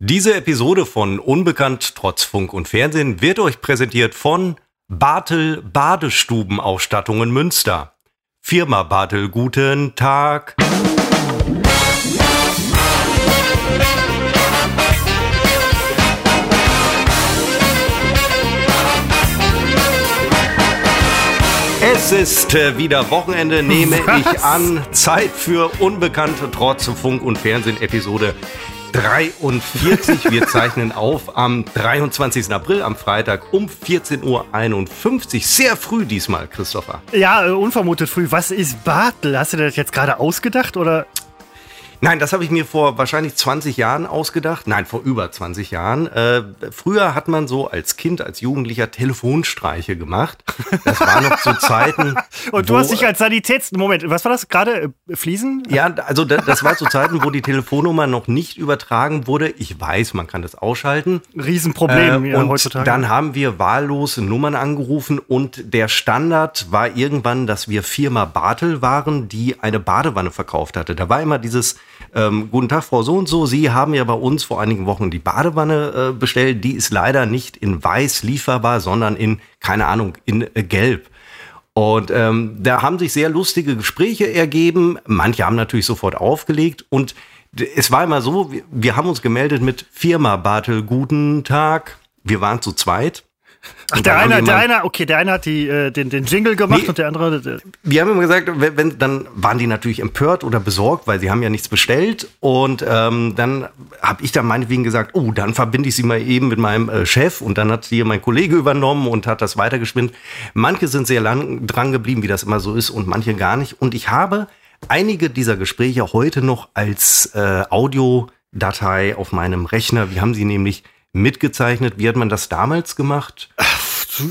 Diese Episode von Unbekannt trotz Funk und Fernsehen wird euch präsentiert von Bartel Badestubenausstattungen Münster. Firma Bartel, guten Tag. Es ist äh, wieder Wochenende, nehme Was? ich an. Zeit für Unbekannte trotz Funk und Fernsehen Episode 43. Wir zeichnen auf am 23. April, am Freitag um 14.51 Uhr. Sehr früh diesmal, Christopher. Ja, äh, unvermutet früh. Was ist Bartel? Hast du dir das jetzt gerade ausgedacht oder? Nein, das habe ich mir vor wahrscheinlich 20 Jahren ausgedacht. Nein, vor über 20 Jahren. Äh, früher hat man so als Kind, als Jugendlicher Telefonstreiche gemacht. Das war noch zu Zeiten. Und du wo- hast dich als Sanitäts... Moment, was war das gerade? Äh, Fliesen? Ja, also da- das war zu Zeiten, wo die Telefonnummer noch nicht übertragen wurde. Ich weiß, man kann das ausschalten. Riesenproblem Äh, ja, und heutzutage. dann haben wir wahllos Nummern angerufen und der Standard war irgendwann, dass wir Firma Bartel waren, die eine Badewanne verkauft hatte. Da war immer dieses ähm, Guten Tag, Frau so und so. Sie haben ja bei uns vor einigen Wochen die Badewanne äh, bestellt. Die ist leider nicht in weiß lieferbar, sondern in, keine Ahnung, in äh, gelb. Und ähm, da haben sich sehr lustige Gespräche ergeben. Manche haben natürlich sofort aufgelegt. Und es war immer so, wir, wir haben uns gemeldet mit Firma Bartel, guten Tag. Wir waren zu zweit. Ach, der eine, der eine, okay, der eine hat die, äh, den, den Jingle gemacht Nee. und der andere. Wir haben immer gesagt, wenn, wenn, dann waren die natürlich empört oder besorgt, weil sie haben ja nichts bestellt. Und ähm, dann habe ich dann meinetwegen gesagt, oh, dann verbinde ich sie mal eben mit meinem äh, Chef. Und dann hat hier mein Kollege übernommen und hat das weitergespinnt. Manche sind sehr lang dran geblieben, wie das immer so ist, und manche gar nicht. Und ich habe einige dieser Gespräche heute noch als äh, Audiodatei auf meinem Rechner. Wir haben sie nämlich mitgezeichnet. Wie hat man das damals gemacht?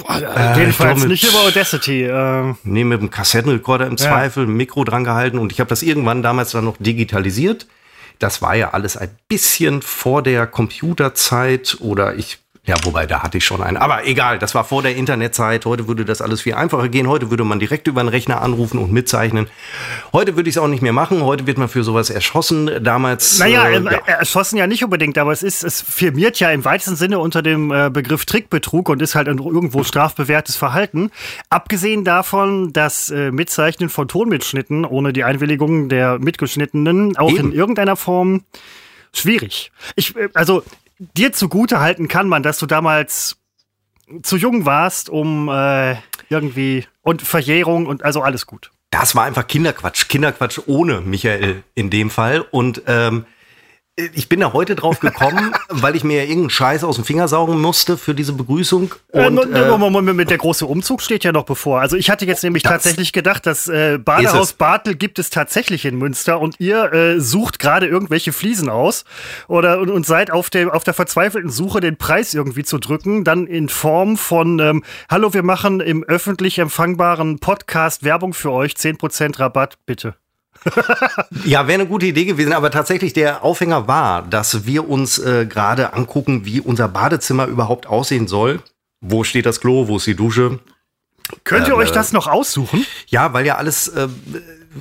äh, jedenfalls ich glaub, nicht mit- über Audacity. Äh, Nee, mit dem Kassettenrekorder im Zweifel, ein Mikro dran gehalten und ich habe das irgendwann damals dann noch digitalisiert. Das war ja alles ein bisschen vor der Computerzeit oder ich, ja, wobei da hatte ich schon einen. Aber egal, das war vor der Internetzeit. Heute würde das alles viel einfacher gehen. Heute würde man direkt über den Rechner anrufen und mitzeichnen. Heute würde ich es auch nicht mehr machen. Heute wird man für sowas erschossen. Damals. naja, äh, äh, erschossen ja nicht unbedingt, aber es ist, es firmiert ja im weitesten Sinne unter dem äh, Begriff Trickbetrug und ist halt irgendwo strafbewährtes Verhalten. Abgesehen davon, dass äh, Mitzeichnen von Tonmitschnitten ohne die Einwilligung der Mitgeschnittenen auch Eben. in irgendeiner Form schwierig. Ich, äh, also dir zugute halten kann man, dass du damals zu jung warst, um äh, irgendwie und Verjährung und also alles gut. Das war einfach Kinderquatsch. Kinderquatsch ohne Michael in dem Fall. Und ähm, ich bin da heute drauf gekommen, weil ich mir ja irgendeinen Scheiß aus dem Finger saugen musste für diese Begrüßung. Äh, Und Moment, äh, mit der große Umzug steht ja noch bevor. Also ich hatte jetzt nämlich tatsächlich gedacht, das äh, Badehaus. Bartel gibt es tatsächlich in Münster und ihr äh, sucht gerade irgendwelche Fliesen aus oder und, und seid auf der auf der verzweifelten Suche, den Preis irgendwie zu drücken, dann in Form von ähm, Hallo, wir machen im öffentlich empfangbaren Podcast Werbung für euch, 10% Rabatt, bitte. ja, wäre eine gute Idee gewesen. Aber tatsächlich der Aufhänger war, dass wir uns äh, gerade angucken, wie unser Badezimmer überhaupt aussehen soll. Wo steht das Klo? Wo ist die Dusche? Könnt ihr Ähm, euch äh, das noch aussuchen? Ja, weil ja alles äh,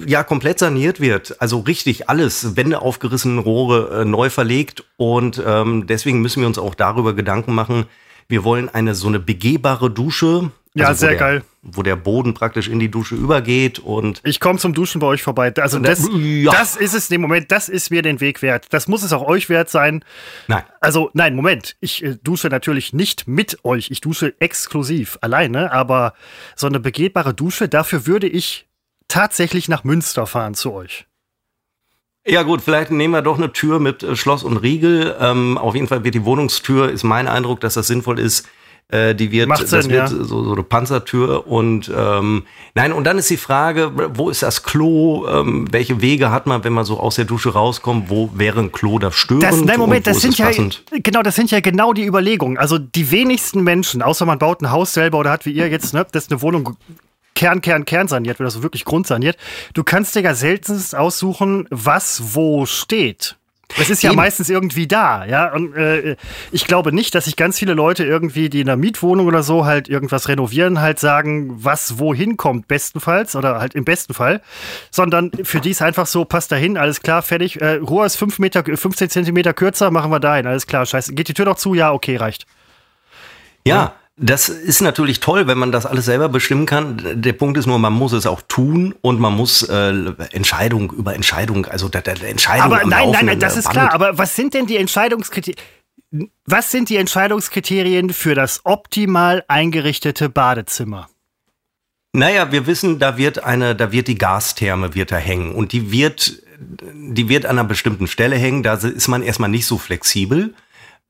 ja komplett saniert wird. Also richtig alles. Wände aufgerissen, Rohre äh, neu verlegt. Und ähm, deswegen müssen wir uns auch darüber Gedanken machen. Wir wollen eine so eine begehbare Dusche. Ja, wo sehr der, geil. Wo der Boden praktisch in die Dusche übergeht und Ich komme zum Duschen bei euch vorbei. Also Da- das, ja. das ist es, nee, Moment, das ist mir den Weg wert. Das muss es auch euch wert sein. nein. Also, nein, Moment. Ich äh, dusche natürlich nicht mit euch. Ich dusche exklusiv alleine, aber so eine begehbare Dusche, dafür würde ich tatsächlich nach Münster fahren zu euch. Ja gut, vielleicht nehmen wir doch eine Tür mit äh, Schloss und Riegel. Ähm, auf jeden Fall wird die Wohnungstür, ist mein Eindruck, dass das sinnvoll ist. Äh, die wird, Macht das Sinn, wird ja. so, so eine Panzertür und ähm, nein, und dann ist die Frage, wo ist das Klo? Ähm, welche Wege hat man, wenn man so aus der Dusche rauskommt? Wo wäre ein Klo da störend? Das, nein, Moment, das sind ja, passend? genau, das sind ja genau die Überlegungen. Also die wenigsten Menschen, außer man baut ein Haus selber oder hat wie ihr jetzt, ne, das ist eine Wohnung Kern, Kern, Kern saniert wird, also wirklich grundsaniert. Du kannst dir ja seltenst aussuchen, was wo steht. Es ist ja Eben. meistens irgendwie da, ja. Und äh, ich glaube nicht, dass sich ganz viele Leute irgendwie, die in einer Mietwohnung oder so halt irgendwas renovieren, halt sagen, was wohin kommt, bestenfalls oder halt im besten Fall, sondern für die ist einfach so, passt dahin, alles klar, fertig. Äh, Rohr ist fünf Meter, 15 Zentimeter kürzer, machen wir dahin, alles klar, scheiße. Geht die Tür doch zu? Ja, okay, reicht. Ja, ja. Das ist natürlich toll, wenn man das alles selber bestimmen kann. Der Punkt ist nur, man muss es auch tun und man muss äh, Entscheidung über Entscheidung, also der, der Entscheidung. Aber nein, nein, nein, das ist klar. Aber was sind denn die Entscheidungskriterien? Was sind die Entscheidungskriterien für das optimal eingerichtete Badezimmer? Naja, wir wissen, da wird eine, da wird die Gastherme wird da hängen und die wird, die wird an einer bestimmten Stelle hängen. Da ist man erstmal nicht so flexibel.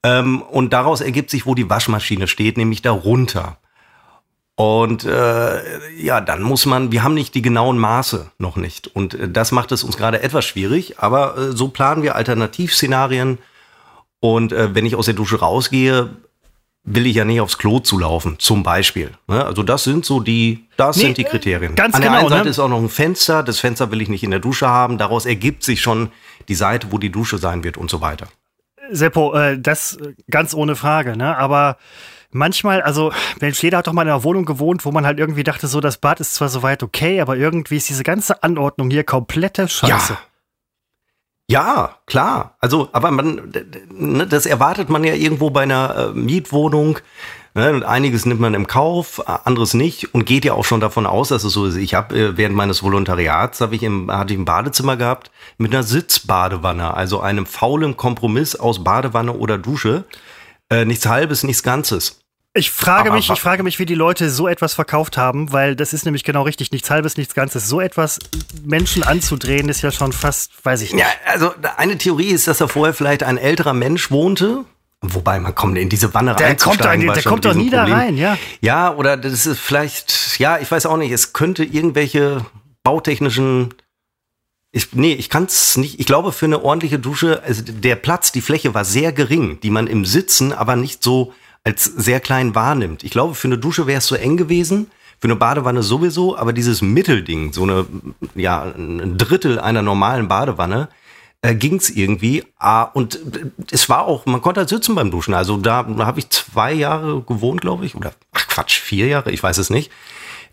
Ähm, und daraus ergibt sich, wo die Waschmaschine steht, nämlich darunter. Und äh, ja, dann muss man, wir haben nicht die genauen Maße noch nicht. Und äh, das macht es uns gerade etwas schwierig, aber äh, so planen wir Alternativszenarien. Und äh, wenn ich aus der Dusche rausgehe, will ich ja nicht aufs Klo zulaufen, zum Beispiel. Ne? Also das sind so die, das nee, sind die Kriterien. Ganz An der genau, einen Seite ne? ist auch noch ein Fenster. Das Fenster will ich nicht in der Dusche haben. Daraus ergibt sich schon die Seite, wo die Dusche sein wird und so weiter. Seppo, äh, das ganz ohne Frage, ne? Aber manchmal, also Mensch, jeder hat doch mal in einer Wohnung gewohnt, wo man halt irgendwie dachte, so das Bad ist zwar soweit okay, aber irgendwie ist diese ganze Anordnung hier komplette Scheiße. Ja. Ja, klar. Also, aber man, ne, das erwartet man ja irgendwo bei einer äh, Mietwohnung. Ne, und einiges nimmt man im Kauf, anderes nicht und geht ja auch schon davon aus, dass es so ist. Ich habe äh, während meines Volontariats habe ich im, hatte ich ein Badezimmer gehabt mit einer Sitzbadewanne, also einem faulen Kompromiss aus Badewanne oder Dusche. Äh, nichts Halbes, nichts Ganzes. Ich frage mich, ich frage mich, wie die Leute so etwas verkauft haben, weil das ist nämlich genau richtig, nichts halbes, nichts Ganzes. So etwas Menschen anzudrehen, ist ja schon fast, weiß ich nicht. Ja, also eine Theorie ist, dass da vorher vielleicht ein älterer Mensch wohnte, Wobei man kommt in diese Wanne der Kommt da, der kommt doch nie Problem. da rein, ja. Ja, oder das ist vielleicht, ja, ich weiß auch nicht, es könnte irgendwelche bautechnischen. Ich, nee, ich kann es nicht. Ich glaube, für eine ordentliche Dusche, also der Platz, die Fläche war sehr gering, die man im Sitzen aber nicht so als sehr klein wahrnimmt. Ich glaube, für eine Dusche wäre es so eng gewesen, für eine Badewanne sowieso, aber dieses Mittelding, so eine, ja, ein Drittel einer normalen Badewanne, äh, ging es irgendwie. Ah, und äh, es war auch, man konnte halt sitzen beim Duschen. Also da, da habe ich zwei Jahre gewohnt, glaube ich. Oder ach Quatsch, vier Jahre, ich weiß es nicht.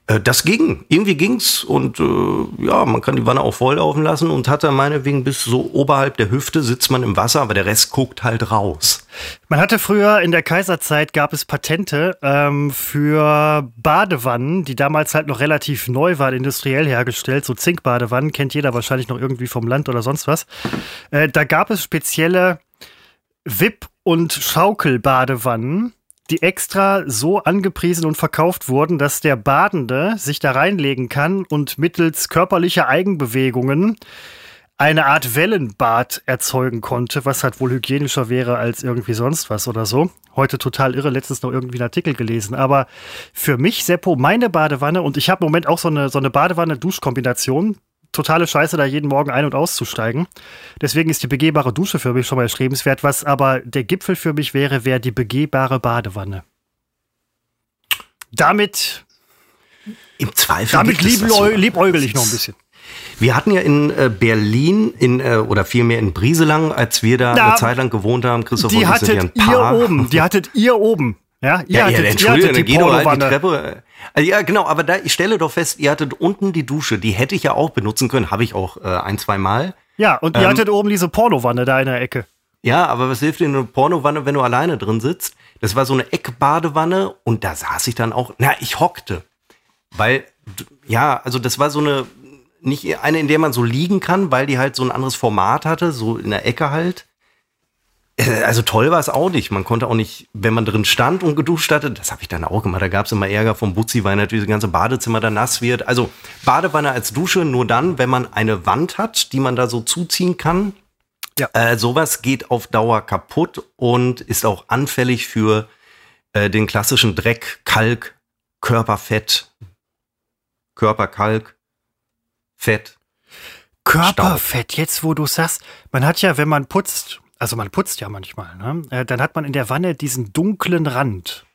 Äh, das ging. Irgendwie ging's und äh, ja, man kann die Wanne auch voll laufen lassen und hat dann meinetwegen bis so oberhalb der Hüfte sitzt man im Wasser, aber der Rest guckt halt raus. Man hatte früher in der Kaiserzeit gab es Patente ähm, für Badewannen, die damals halt noch relativ neu waren, industriell hergestellt, so Zinkbadewannen, kennt jeder wahrscheinlich noch irgendwie vom Land oder sonst was. Äh, da gab es spezielle Wipp- und Schaukelbadewannen die extra so angepriesen und verkauft wurden, dass der Badende sich da reinlegen kann und mittels körperlicher Eigenbewegungen eine Art Wellenbad erzeugen konnte, was halt wohl hygienischer wäre als irgendwie sonst was oder so. Heute total irre, letztens noch irgendwie einen Artikel gelesen. Aber für mich, Seppo, meine Badewanne, und ich habe im Moment auch so eine, so eine Badewanne-Duschkombination, totale Scheiße, da jeden Morgen ein- und auszusteigen. Deswegen ist die begehbare Dusche für mich schon mal erstrebenswert. Was aber der Gipfel für mich wäre, wäre die begehbare Badewanne. Damit. Im Zweifel. Damit liebäugel ich noch ein bisschen. Wir hatten ja in äh, Berlin in, äh, oder vielmehr in Brieselang, als wir da Na, eine Zeit lang gewohnt haben, Christoph die hattet ja ein Paar. ihr oben, die hattet ihr oben. Ja, ihr ja, hattet, ja, Entschuldigung, dann geht doch halt die Treppe. Also, ja, genau, aber da, ich stelle doch fest, ihr hattet unten die Dusche, die hätte ich ja auch benutzen können, habe ich auch äh, ein, zwei Mal. Ja, und ihr ähm, hattet oben diese Pornovanne da in der Ecke. Ja, aber was hilft dir eine Pornovanne, wenn du alleine drin sitzt? Das war so eine Eckbadewanne und da saß ich dann auch, na, ich hockte. Weil, ja, also das war so eine, nicht eine, in der man so liegen kann, weil die halt so ein anderes Format hatte, so in der Ecke halt. Äh, also toll war es auch nicht. Man konnte auch nicht, wenn man drin stand und geduscht hatte, das habe ich dann auch gemacht, da gab es immer Ärger vom Butzi, weil natürlich das ganze Badezimmer da nass wird. Also Badewanne als Dusche nur dann, wenn man eine Wand hat, die man da so zuziehen kann. Ja. Äh, sowas geht auf Dauer kaputt und ist auch anfällig für äh, den klassischen Dreck, Kalk, Körperfett, Körperkalk, Fett. Körperfett, Staub. jetzt wo du sagst, man hat ja, wenn man putzt, also man putzt ja manchmal, ne? Äh, dann hat man in der Wanne diesen dunklen Rand.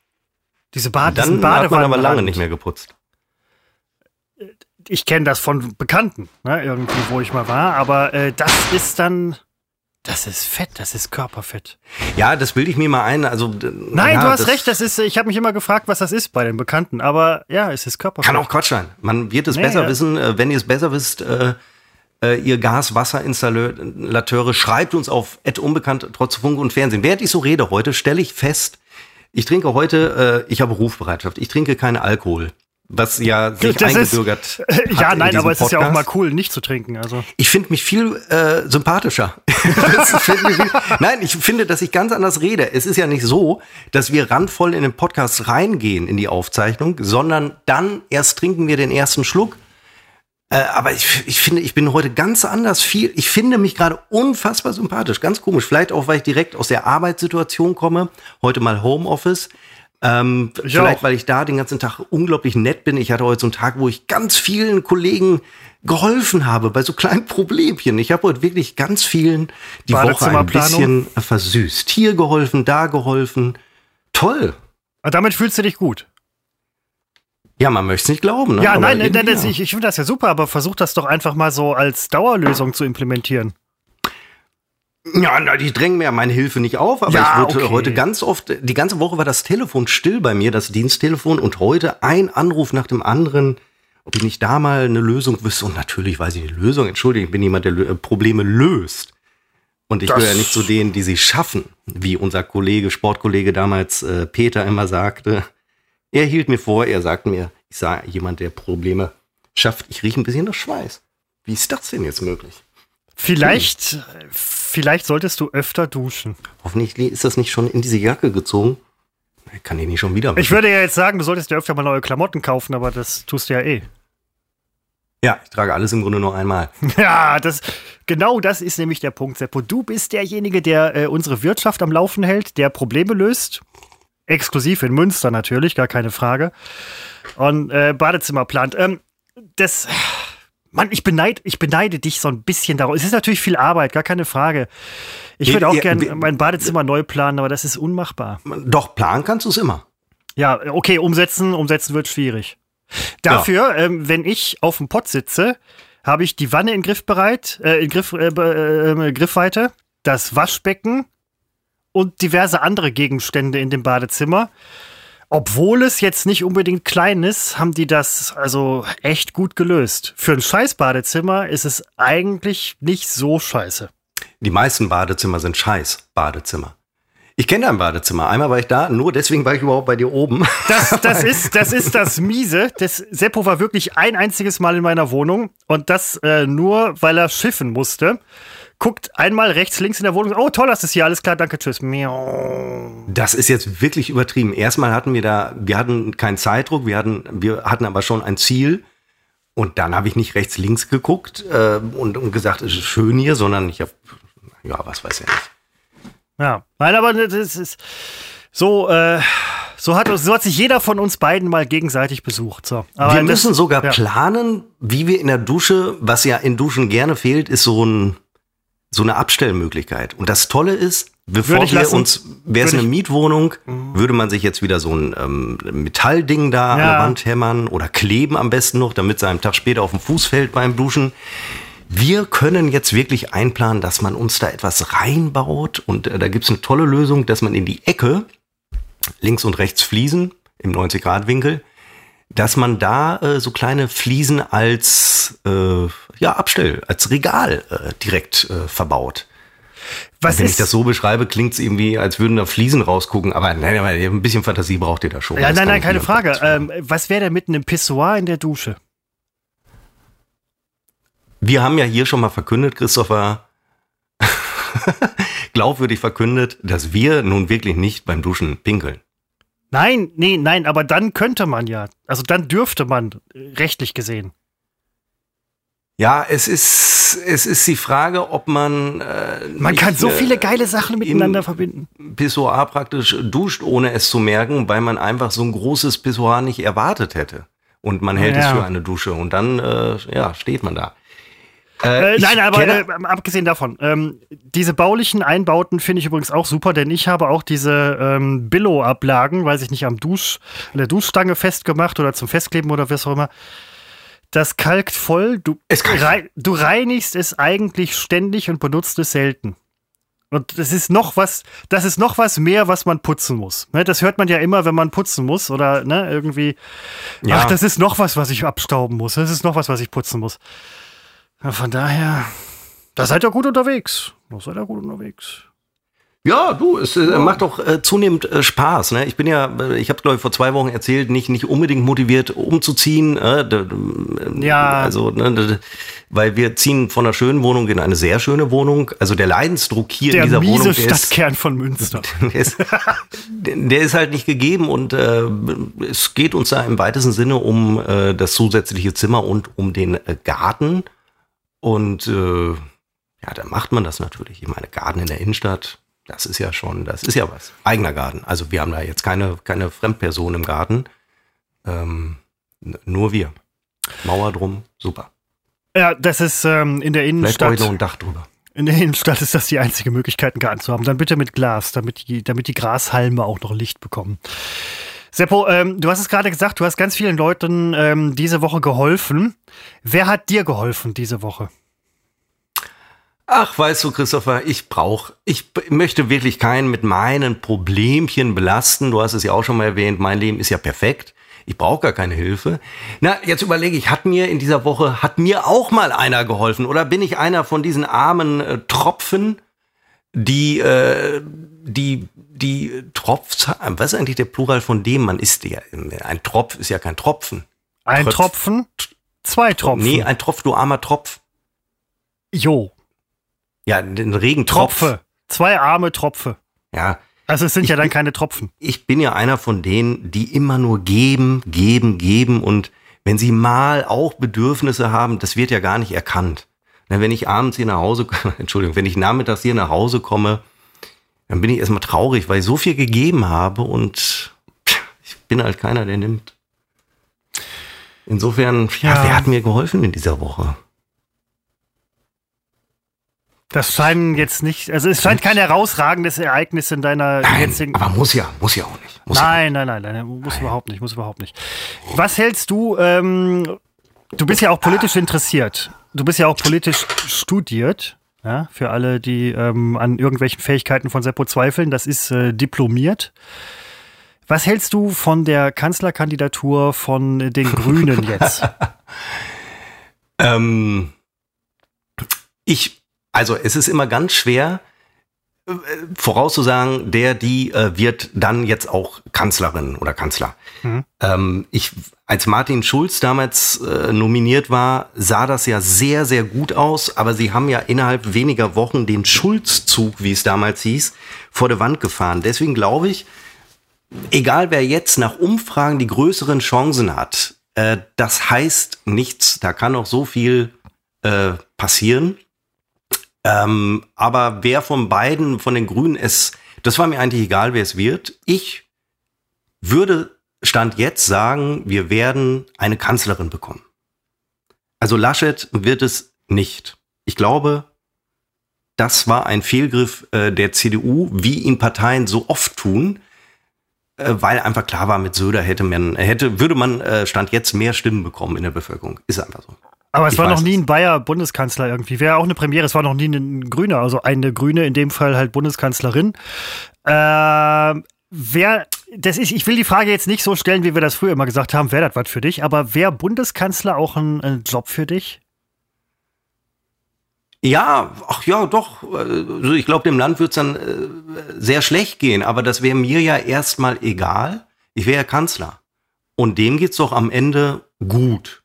Diese Bad Dann hat man aber lange nicht mehr geputzt. Ich kenne das von Bekannten, ne? irgendwie, wo ich mal war, aber äh, das ist dann Das ist Fett, das ist Körperfett. Ja, das bilde ich mir mal ein. Also, Nein, ja, du hast recht, das ist, ich habe mich immer gefragt, was das ist bei den Bekannten, aber ja, es ist Körperfett. Kann auch Quatsch sein. Man wird es Nee, besser ja. wissen. Äh, Wenn ihr es besser wisst, äh, äh, ihr Gas-Wasser-Installateure, schreibt uns auf unbekannt trotz Funk und Fernsehen. Während ich so rede heute, stelle ich fest, ich trinke heute, äh, ich habe Rufbereitschaft, ich trinke keinen Alkohol. Was ja sich Das ist- eingebürgert ja, hat in nein, aber es ist ja auch Podcast. mal cool, nicht zu trinken. Also. Ich finde mich viel äh, sympathischer. Viel, nein, ich finde, dass ich ganz anders rede. Es ist ja nicht so, dass wir randvoll in den Podcast reingehen in die Aufzeichnung, sondern dann erst trinken wir den ersten Schluck. Äh, aber ich, ich finde, ich bin heute ganz anders viel. Ich finde mich gerade unfassbar sympathisch. Ganz komisch. Vielleicht auch, weil ich direkt aus der Arbeitssituation komme. Heute mal Homeoffice. Ähm, Ich vielleicht, auch. weil ich da den ganzen Tag unglaublich nett bin. Ich hatte heute so einen Tag, wo ich ganz vielen Kollegen geholfen habe bei so kleinen Problemchen. Ich habe heute wirklich ganz vielen die Woche ein bisschen äh, versüßt. Hier geholfen, da geholfen. Toll. Aber damit fühlst du dich gut. Ja, man möchte es nicht glauben. Ne? Ja, Aber nein, nein, ja. ich, ich finde das ja super, aber versuch das doch einfach mal so als Dauerlösung zu implementieren. Ja, na, die drängen mir meine Hilfe nicht auf, aber Ja, ich wurde okay. heute ganz oft, die ganze Woche war das Telefon still bei mir, das Diensttelefon, und heute ein Anruf nach dem anderen, ob ich nicht da mal eine Lösung wüsste. Und natürlich weiß ich die Lösung, entschuldige, ich bin jemand, der Lö- äh, Probleme löst. Und ich Das- gehöre ja nicht zu denen, die sie schaffen, wie unser Kollege, Sportkollege damals, äh, Peter immer sagte. Er hielt mir vor, er sagte mir, ich sei jemand, der Probleme schafft. Ich rieche ein bisschen nach Schweiß. Wie ist das denn jetzt möglich? Vielleicht, vielleicht solltest du öfter duschen. Hoffentlich ist das nicht schon in diese Jacke gezogen. Ich kann die nicht schon wieder. Ich würde ja jetzt sagen, du solltest dir öfter mal neue Klamotten kaufen, aber das tust du ja eh. ja, ich trage alles im Grunde nur einmal. Ja, das, genau das ist nämlich der Punkt, Seppo. Du bist derjenige, der äh, unsere Wirtschaft am Laufen hält, der Probleme löst. Exklusiv in Münster natürlich, gar keine Frage. Und äh, Badezimmer plant. Ähm, das, Mann, ich beneide, ich beneide dich so ein bisschen darauf. Es ist natürlich viel Arbeit, gar keine Frage. Ich würde auch Ja, gerne mein Badezimmer neu planen, aber das ist unmachbar. Doch, planen kannst du es immer. Ja, okay, umsetzen, umsetzen wird schwierig. Dafür, ähm, wenn ich auf dem Pott sitze, habe ich die Wanne in Griffbereit, äh, in Griff, äh, äh, Griffweite, das Waschbecken und diverse andere Gegenstände in dem Badezimmer. Obwohl es jetzt nicht unbedingt klein ist, haben die das also echt gut gelöst. Für ein scheiß Badezimmer ist es eigentlich nicht so scheiße. Die meisten Badezimmer sind scheiß Badezimmer. Ich kenne dein Badezimmer. Einmal war ich da, nur deswegen war ich überhaupt bei dir oben. Das, das, ist, das ist das Miese. Das, Seppo war wirklich ein einziges Mal in meiner Wohnung und das äh, nur, weil er schiffen musste. Guckt einmal rechts, links in der Wohnung. Oh, toll, hast du es hier. Alles klar, danke, tschüss. Miau. Das ist jetzt wirklich übertrieben. Erstmal hatten wir da, wir hatten keinen Zeitdruck, wir hatten, wir hatten aber schon ein Ziel. Und dann habe ich nicht rechts, links geguckt äh, und, und gesagt, es ist schön hier, sondern ich habe, ja, was weiß ich nicht. Ja, nein, aber das ist so. Äh, so hat, so hat sich jeder von uns beiden mal gegenseitig besucht. So. Aber wir das- müssen sogar ja. planen, wie wir in der Dusche, was ja in Duschen gerne fehlt, ist so ein so eine Abstellmöglichkeit. Und das Tolle ist, bevor wir uns, wäre es eine ich- Mhm. Mietwohnung, würde man sich jetzt wieder so ein ähm, Metallding da an Ja. der Wand hämmern oder kleben am besten noch, damit es einem Tag später auf den Fuß fällt beim Duschen. Wir können jetzt wirklich einplanen, dass man uns da etwas reinbaut und äh, da gibt's eine tolle Lösung, dass man in die Ecke links und rechts Fliesen im 90-Grad-Winkel, dass man da äh, so kleine Fliesen als äh, ja, Abstell, als Regal äh, direkt äh, verbaut. Was Wenn ich das so beschreibe, klingt es irgendwie, als würden da Fliesen rausgucken, aber nein, aber ein bisschen Fantasie braucht ihr da schon. ja, Das nein, nein, keine Frage. Ähm, was wäre denn mit einem Pissoir in der Dusche? Wir haben ja hier schon mal verkündet, Christopher, glaubwürdig verkündet, dass wir nun wirklich nicht beim Duschen pinkeln. Nein, nee, nein, aber dann könnte man ja. Also dann dürfte man, äh, rechtlich gesehen. Ja, es ist, es ist die Frage, ob man. Äh, Man kann so äh, viele geile Sachen miteinander verbinden. Pissoir praktisch duscht, ohne es zu merken, weil man einfach so ein großes Pissoir nicht erwartet hätte. Und man hält es Ja. für eine Dusche und dann äh, ja, steht man da. Äh, ich nein, aber äh, abgesehen davon, ähm, diese baulichen Einbauten finde ich übrigens auch super, denn ich habe auch diese ähm, Billo-Ablagen, weiß ich nicht, am Dusch, an der Duschstange festgemacht oder zum Festkleben oder was auch immer. Das kalkt voll. Du, kalkt. rei du reinigst es eigentlich ständig und benutzt es selten. Und das ist noch was, das ist noch was mehr, was man putzen muss. Ne, das hört man ja immer, wenn man putzen muss oder ne, irgendwie. Ja. Ach, das ist noch was, was ich abstauben muss. Das ist noch was, was ich putzen muss. Ja, von daher, da seid ihr gut unterwegs. Da seid ihr gut unterwegs. Ja, du, es äh, macht doch äh, zunehmend äh, Spaß. Ne? Ich bin ja, äh, ich habe glaube ich vor zwei Wochen erzählt, nicht nicht unbedingt motiviert umzuziehen. Äh, ja. Also, ne, weil wir ziehen von einer schönen Wohnung in eine sehr schöne Wohnung. Also der Leidensdruck hier der in dieser miese Wohnung, der Stadtkern ist, von Münster, der ist, der ist halt nicht gegeben und äh, es geht uns da im weitesten Sinne um das zusätzliche Zimmer und um den Garten und ja, dann macht man das natürlich. Ich meine, Garten in der Innenstadt das ist ja schon, das ist ja was. Eigener Garten. Also wir haben da jetzt keine, keine Fremdperson im Garten. Ähm, nur wir. Mauer drum, super. Ja, das ist ähm, in der Innenstadt. Vielleicht ein Dach drüber. In der Innenstadt ist das die einzige Möglichkeit, einen Garten zu haben. Dann bitte mit Glas, damit die, damit die Grashalme auch noch Licht bekommen. Seppo, ähm, du hast es gerade gesagt, du hast ganz vielen Leuten ähm, diese Woche geholfen. Wer hat dir geholfen diese Woche? Ach, weißt du, Christopher, ich brauche, ich möchte wirklich keinen mit meinen Problemchen belasten. Du hast es ja auch schon mal erwähnt, mein Leben ist ja perfekt. Ich brauche gar keine Hilfe. Na, jetzt überlege ich, hat mir in dieser Woche, hat mir auch mal einer geholfen? Oder bin ich einer von diesen armen äh, Tropfen, die, äh, die, die Tropf, was ist eigentlich der Plural von dem? Man ist ja, ein Tropf ist ja kein Tropfen. Ein Tröpf, Tropfen? Zwei Tropfen. Nee, ein Tropf, du armer Tropf. Jo. Ja, den Regentropf. Tropfe. Zwei arme Tropfe. Ja. Also es sind ich, ja dann keine Tropfen. Ich bin ja einer von denen, die immer nur geben, geben, geben und wenn sie mal auch Bedürfnisse haben, das wird ja gar nicht erkannt. wenn ich abends hier nach Hause, Entschuldigung, wenn ich nachmittags hier nach Hause komme, dann bin ich erstmal traurig, weil ich so viel gegeben habe und ich bin halt keiner, der nimmt. Insofern, ja, ja wer hat mir geholfen in dieser Woche? Das scheinen jetzt nicht, also es scheint kein herausragendes Ereignis in deiner nein, jetzigen. Aber muss ja, muss ja auch nicht. Nein, ja. nein, nein, nein, muss nein. überhaupt nicht, muss überhaupt nicht. Was hältst du, ähm, du bist ja auch politisch interessiert. Du bist ja auch politisch studiert. Ja, für alle, die ähm, an irgendwelchen Fähigkeiten von Seppo zweifeln, das ist äh, diplomiert. Was hältst du von der Kanzlerkandidatur von den Grünen jetzt? ähm, ich also es ist immer ganz schwer äh, vorauszusagen, der, die äh, wird dann jetzt auch Kanzlerin oder Kanzler. Mhm. Ähm, ich, als Martin Schulz damals äh, nominiert war, sah das ja sehr, sehr gut aus, aber sie haben ja innerhalb weniger Wochen den Schulzzug, wie es damals hieß, vor der Wand gefahren. Deswegen glaube ich, egal wer jetzt nach Umfragen die größeren Chancen hat, äh, das heißt nichts. Da kann noch so viel äh, passieren. Ähm, aber wer von beiden, von den Grünen es, das war mir eigentlich egal, wer es wird. Ich würde Stand jetzt sagen, wir werden eine Kanzlerin bekommen. Also Laschet wird es nicht. Ich glaube, das war ein Fehlgriff äh, der CDU, wie ihn Parteien so oft tun, äh, weil einfach klar war, mit Söder hätte man, hätte, würde man äh, Stand jetzt mehr Stimmen bekommen in der Bevölkerung. Ist einfach so. Aber es ich war noch nie ein Bayer Bundeskanzler irgendwie. Wäre auch eine Premiere. Es war noch nie ein Grüner, also eine Grüne, in dem Fall halt Bundeskanzlerin. Äh, wer, das ist, ich will die Frage jetzt nicht so stellen, wie wir das früher immer gesagt haben, wäre das was für dich, aber wäre Bundeskanzler auch ein, ein Job für dich? Ja, ach ja, doch. Also ich glaube, dem Land wird es dann äh, sehr schlecht gehen, aber das wäre mir ja erstmal egal. Ich wäre ja Kanzler. Und dem geht's doch am Ende gut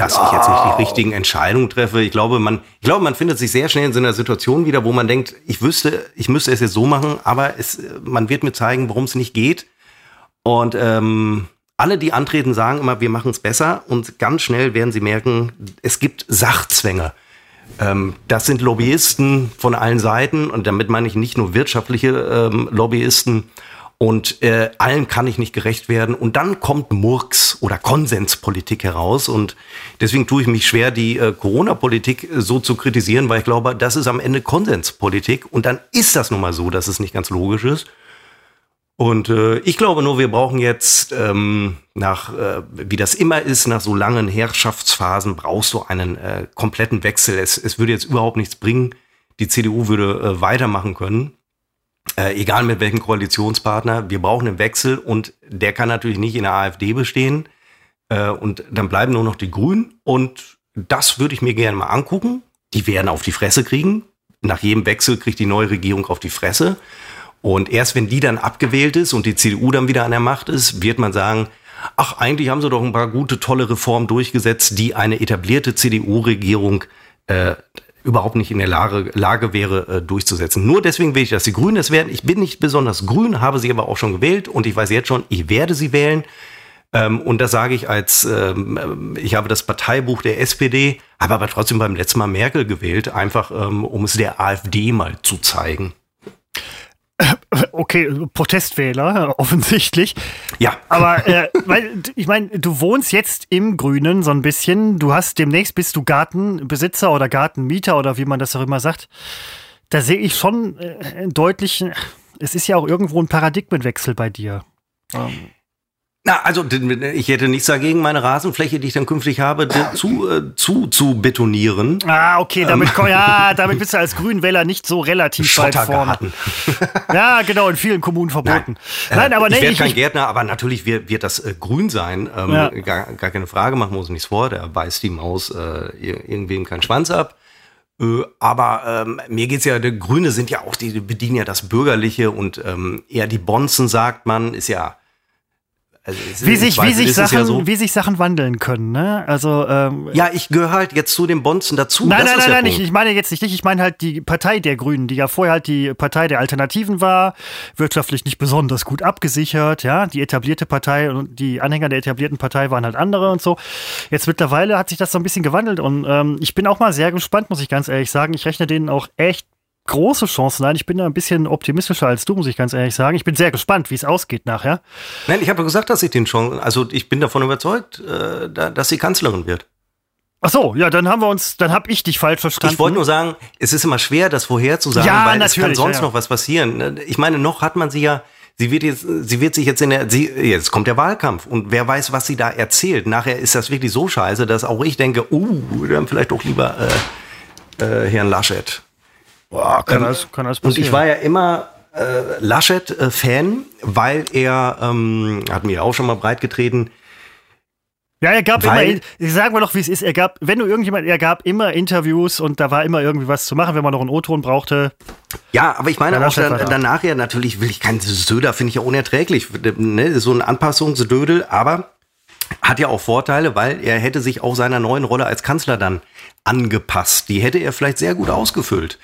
dass ich jetzt nicht die richtigen Entscheidungen treffe. Ich glaube, man, ich glaube, man findet sich sehr schnell in so einer Situation wieder, wo man denkt, ich wüsste, ich müsste es jetzt so machen, aber es, man wird mir zeigen, warum es nicht geht. Und ähm, alle, die antreten, sagen immer, wir machen es besser. Und ganz schnell werden sie merken, es gibt Sachzwänge. Ähm, das sind Lobbyisten von allen Seiten. Und damit meine ich nicht nur wirtschaftliche ähm, Lobbyisten, und äh, allen kann ich nicht gerecht werden. Und dann kommt Murks oder Konsenspolitik heraus. Und deswegen tue ich mich schwer, die äh, Corona-Politik so zu kritisieren, weil ich glaube, das ist am Ende Konsenspolitik. Und dann ist das nun mal so, dass es nicht ganz logisch ist. Und äh, ich glaube nur, wir brauchen jetzt ähm, nach, äh, wie das immer ist, nach so langen Herrschaftsphasen brauchst du einen äh, kompletten Wechsel. Es, es würde jetzt überhaupt nichts bringen, die CDU würde äh, weitermachen können. Äh, egal mit welchem Koalitionspartner, wir brauchen einen Wechsel und der kann natürlich nicht in der AfD bestehen. Äh, und dann bleiben nur noch die Grünen und das würde ich mir gerne mal angucken. Die werden auf die Fresse kriegen. Nach jedem Wechsel kriegt die neue Regierung auf die Fresse. Und erst wenn die dann abgewählt ist und die CDU dann wieder an der Macht ist, wird man sagen, ach, eigentlich haben sie doch ein paar gute, tolle Reformen durchgesetzt, die eine etablierte CDU-Regierung äh, überhaupt nicht in der Lage, Lage wäre, äh, durchzusetzen. Nur deswegen will ich, dass die Grünen es werden. Ich bin nicht besonders grün, habe sie aber auch schon gewählt und ich weiß jetzt schon, ich werde sie wählen. Ähm, und das sage ich als, ähm, ich habe das Parteibuch der SPD, habe aber trotzdem beim letzten Mal Merkel gewählt, einfach ähm, um es der AfD mal zu zeigen. Okay, Protestwähler, offensichtlich. Ja. Aber äh, weil, ich meine, du wohnst jetzt im Grünen so ein bisschen. Du hast demnächst bist du Gartenbesitzer oder Gartenmieter oder wie man das auch immer sagt. Da sehe ich schon äh, deutlich, es ist ja auch irgendwo ein Paradigmenwechsel bei dir. Ähm. Na, also ich hätte nichts dagegen, meine Rasenfläche, die ich dann künftig habe, zu, äh, zu, zu betonieren. Ah, okay, damit, ähm. ja, damit bist du als Grünwähler nicht so relativ weit vorne. ja, genau, in vielen Kommunen verboten. Nein, Nein aber äh, ich werde kein Gärtner, aber natürlich wird, wird das äh, grün sein. Ähm, ja. gar, gar keine Frage, machen wir uns nichts vor. Der beißt die Maus äh, irgendwem keinen Schwanz ab. Äh, aber ähm, mir geht's ja, die Grüne sind ja auch, die bedienen ja das Bürgerliche und ähm, eher die Bonzen, sagt man, ist ja also wie, sich, wie, sich Sachen, ja so. wie sich Sachen wandeln können, ne? Also, ähm, ja, ich gehöre halt jetzt zu den Bonzen dazu. Nein, das nein, nein, nein, ich, ich meine jetzt nicht dich, ich meine halt die Partei der Grünen, die ja vorher halt die Partei der Alternativen war, wirtschaftlich nicht besonders gut abgesichert, ja. Die etablierte Partei und die Anhänger der etablierten Partei waren halt andere und so. Jetzt mittlerweile hat sich das so ein bisschen gewandelt und ähm, ich bin auch mal sehr gespannt, muss ich ganz ehrlich sagen. Ich rechne denen auch echt große Chancen ein. Ich bin da ein bisschen optimistischer als du, muss ich ganz ehrlich sagen. Ich bin sehr gespannt, wie es ausgeht nachher. Nein, ich habe gesagt, dass ich den Chancen, also ich bin davon überzeugt, äh, dass sie Kanzlerin wird. Ach so, ja, dann haben wir uns, dann habe ich dich falsch verstanden. Ich wollte nur sagen, es ist immer schwer, das vorherzusagen, ja, weil es kann sonst ja, ja. noch was passieren. Ich meine, noch hat man sie ja, sie wird jetzt, sie wird sich jetzt in der, sie, jetzt kommt der Wahlkampf und wer weiß, was sie da erzählt. Nachher ist das wirklich so scheiße, dass auch ich denke, uh, dann vielleicht doch lieber äh, äh, Herrn Laschet. Boah, kann, ähm, das, kann das passieren. Und ich war ja immer äh, Laschet-Fan, äh, weil er, ähm, hat mir auch schon mal breitgetreten, ja, er gab Weil, immer, sagen wir doch, wie es ist, er gab, wenn du irgendjemand, er gab immer Interviews und da war immer irgendwie was zu machen, wenn man noch einen O-Ton brauchte. Ja, aber ich meine auch dann, danach ja natürlich will ich keinen Söder, finde ich ja unerträglich, ne? so ein Anpassungsdödel, aber hat ja auch Vorteile, weil er hätte sich auch seiner neuen Rolle als Kanzler dann angepasst. Die hätte er vielleicht sehr gut ausgefüllt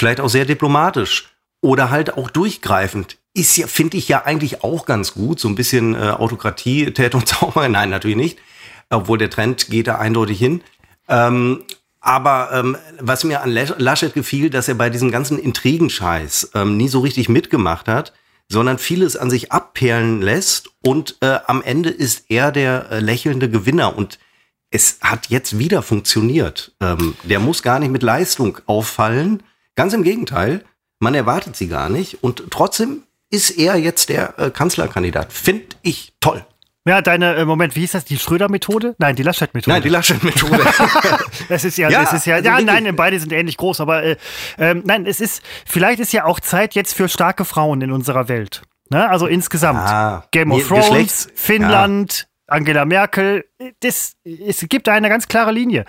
vielleicht auch sehr diplomatisch oder halt auch durchgreifend. Ist ja, finde ich ja eigentlich auch ganz gut. So ein bisschen äh, Autokratie, Tät und Zauber. Nein, natürlich nicht. Obwohl der Trend geht da eindeutig hin. Ähm, aber ähm, was mir an Laschet gefiel, dass er bei diesem ganzen Intrigenscheiß ähm, nie so richtig mitgemacht hat, sondern vieles an sich abperlen lässt und äh, am Ende ist er der äh, lächelnde Gewinner und es hat jetzt wieder funktioniert. Ähm, der muss gar nicht mit Leistung auffallen, Ganz im Gegenteil, man erwartet sie gar nicht und trotzdem ist er jetzt der äh, Kanzlerkandidat. Finde ich toll. Ja, deine, äh, Moment, wie hieß das? Die Schröder-Methode? Nein, die Laschet-Methode. Nein, die Laschet-Methode. das ist ja, ja, das ist ja, also ja, nein, beide sind ähnlich groß, aber äh, ähm, nein, es ist, vielleicht ist ja auch Zeit jetzt für starke Frauen in unserer Welt. Ne? Also insgesamt. Ah, Game of Thrones, Finnland, Angela Merkel, das, es gibt da eine ganz klare Linie.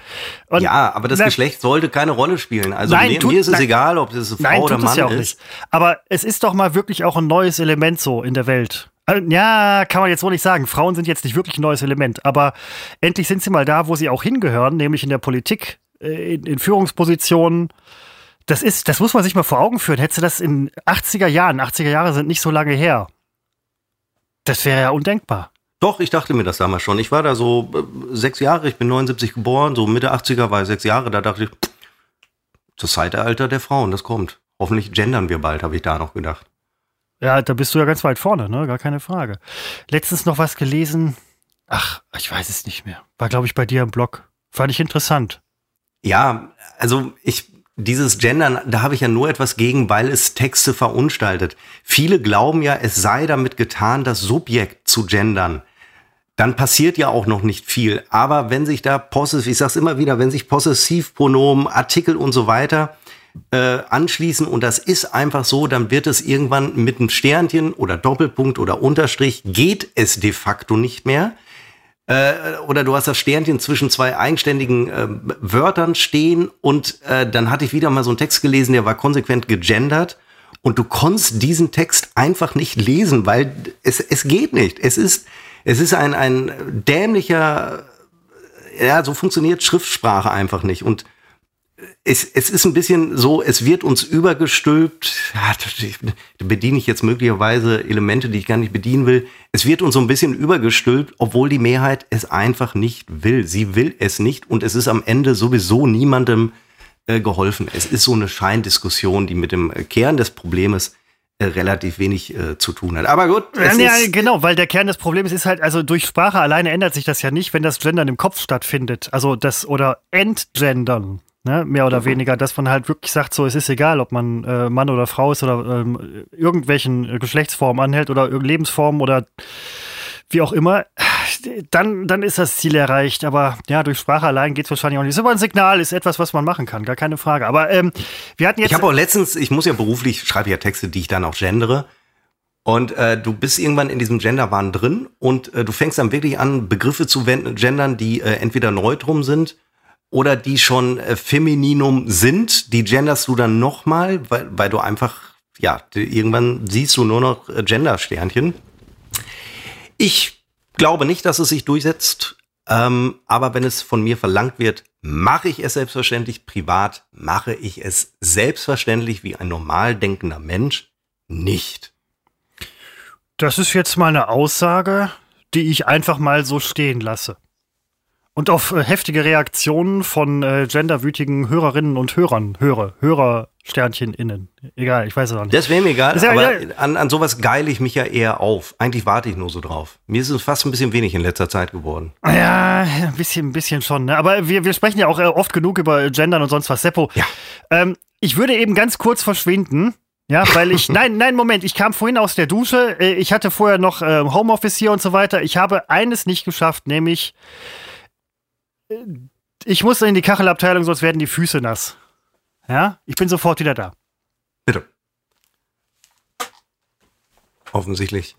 Und ja, aber das na, Geschlecht sollte keine Rolle spielen. Also nein, mir, tut, mir ist es nein, egal, ob es eine Frau nein, oder Mann ja ist. Nicht. Aber es ist doch mal wirklich auch ein neues Element so in der Welt. Äh, ja, kann man jetzt so nicht sagen. Frauen sind jetzt nicht wirklich ein neues Element, aber endlich sind sie mal da, wo sie auch hingehören, nämlich in der Politik, äh, in, in Führungspositionen. Das ist, das muss man sich mal vor Augen führen. Hättest du das in 80er Jahren, 80er Jahre sind nicht so lange her. Das wäre ja undenkbar. Doch, ich dachte mir das damals schon. Ich war da so äh, sechs Jahre, ich bin 79 geboren, so Mitte 80er war ich sechs Jahre, da dachte ich, pff, das Zeitalter der Frauen, das kommt. Hoffentlich gendern wir bald, habe ich da noch gedacht. Ja, da bist du ja ganz weit vorne, ne? Gar keine Frage. Letztens noch was gelesen. Ach, ich weiß es nicht mehr. War, glaube ich, bei dir im Blog. Fand ich interessant. Ja, also ich dieses Gendern, da habe ich ja nur etwas gegen, weil es Texte verunstaltet. Viele glauben ja, es sei damit getan, das Subjekt zu gendern dann passiert ja auch noch nicht viel. Aber wenn sich da possessiv, ich sag's immer wieder, wenn sich Possessivpronomen, Artikel und so weiter äh, anschließen und das ist einfach so, dann wird es irgendwann mit einem Sternchen oder Doppelpunkt oder Unterstrich geht es de facto nicht mehr. Äh, oder du hast das Sternchen zwischen zwei eigenständigen äh, Wörtern stehen und äh, dann hatte ich wieder mal so einen Text gelesen, der war konsequent gegendert und du konntest diesen Text einfach nicht lesen, weil es, es geht nicht. Es ist, es ist ein, ein dämlicher, ja, so funktioniert Schriftsprache einfach nicht und es, es ist ein bisschen so, es wird uns übergestülpt. Ja, da bediene ich jetzt möglicherweise Elemente, die ich gar nicht bedienen will. Es wird uns so ein bisschen übergestülpt, obwohl die Mehrheit es einfach nicht will. Sie will es nicht und es ist am Ende sowieso niemandem äh, geholfen. Es ist so eine Scheindiskussion, die mit dem Kern des Problems relativ wenig äh, zu tun hat. Aber gut. Ja, ja, genau, weil der Kern des Problems ist halt, also durch Sprache alleine ändert sich das ja nicht, wenn das Gendern im Kopf stattfindet. Also das oder Entgendern. Ne, mehr oder mhm. weniger, dass man halt wirklich sagt, so es ist egal, ob man äh, Mann oder Frau ist oder ähm, irgendwelchen Geschlechtsformen anhält oder Lebensformen oder wie auch immer, dann, dann ist das Ziel erreicht. Aber ja, durch Sprache allein geht es wahrscheinlich auch nicht. Ist aber ein Signal, ist etwas, was man machen kann, gar keine Frage. Aber ähm, wir hatten jetzt. Ich habe auch letztens, ich muss ja beruflich, schreibe ja Texte, die ich dann auch gendere. Und äh, du bist irgendwann in diesem Genderwahn drin und äh, du fängst dann wirklich an, Begriffe zu gendern, die äh, entweder neutrum sind oder die schon äh, Femininum sind, die genderst du dann nochmal, weil, weil du einfach, ja, irgendwann siehst du nur noch äh, Gender-Sternchen. Ich glaube nicht, dass es sich durchsetzt, ähm, aber wenn es von mir verlangt wird, mache ich es selbstverständlich privat, mache ich es selbstverständlich wie ein normal denkender Mensch nicht. Das ist jetzt mal eine Aussage, die ich einfach mal so stehen lasse. Und auf äh, heftige Reaktionen von äh, genderwütigen Hörerinnen und Hörern, Hörer, Hörersternchen innen. Egal, ich weiß es auch nicht. Das wäre mir egal, ja, aber ja. An, an sowas geile ich mich ja eher auf. Eigentlich warte ich nur so drauf. Mir ist es fast ein bisschen wenig in letzter Zeit geworden. Ja, ein bisschen, ein bisschen schon. Ne? Aber wir, wir sprechen ja auch äh, oft genug über Gendern und sonst was. Seppo, ja. Ähm, ich würde eben ganz kurz verschwinden. Ja, weil ich, nein, nein, Moment, ich kam vorhin aus der Dusche. Äh, ich hatte vorher noch äh, Homeoffice hier und so weiter. Ich habe eines nicht geschafft, nämlich ich muss in die Kachelabteilung, sonst werden die Füße nass. Ja, ich bin sofort wieder da. Bitte. Offensichtlich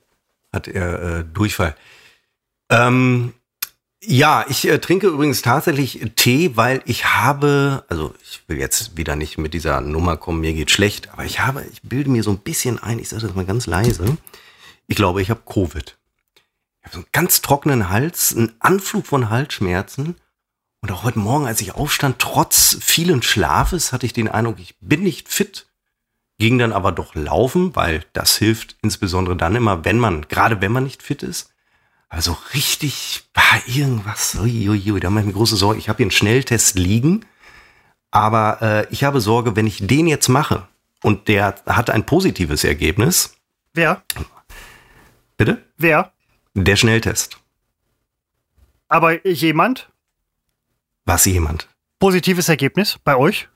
hat er äh, Durchfall. Ähm, ja, ich äh, trinke übrigens tatsächlich Tee, weil ich habe, also ich will jetzt wieder nicht mit dieser Nummer kommen, mir geht schlecht, aber ich habe, ich bilde mir so ein bisschen ein, ich sage das mal ganz leise, ich glaube, ich habe Covid. Ich habe so einen ganz trockenen Hals, einen Anflug von Halsschmerzen und auch heute Morgen, als ich aufstand, trotz vielen Schlafes, hatte ich den Eindruck, ich bin nicht fit. Ging dann aber doch laufen, weil das hilft insbesondere dann immer, wenn man, gerade wenn man nicht fit ist. Also richtig, war irgendwas, uiuiui, da mache ich mir große Sorge. Ich habe hier einen Schnelltest liegen, aber äh, ich habe Sorge, wenn ich den jetzt mache und der hat ein positives Ergebnis. Wer? Bitte? Wer? Der Schnelltest. Aber jemand? Was jemand? Positives Ergebnis bei euch?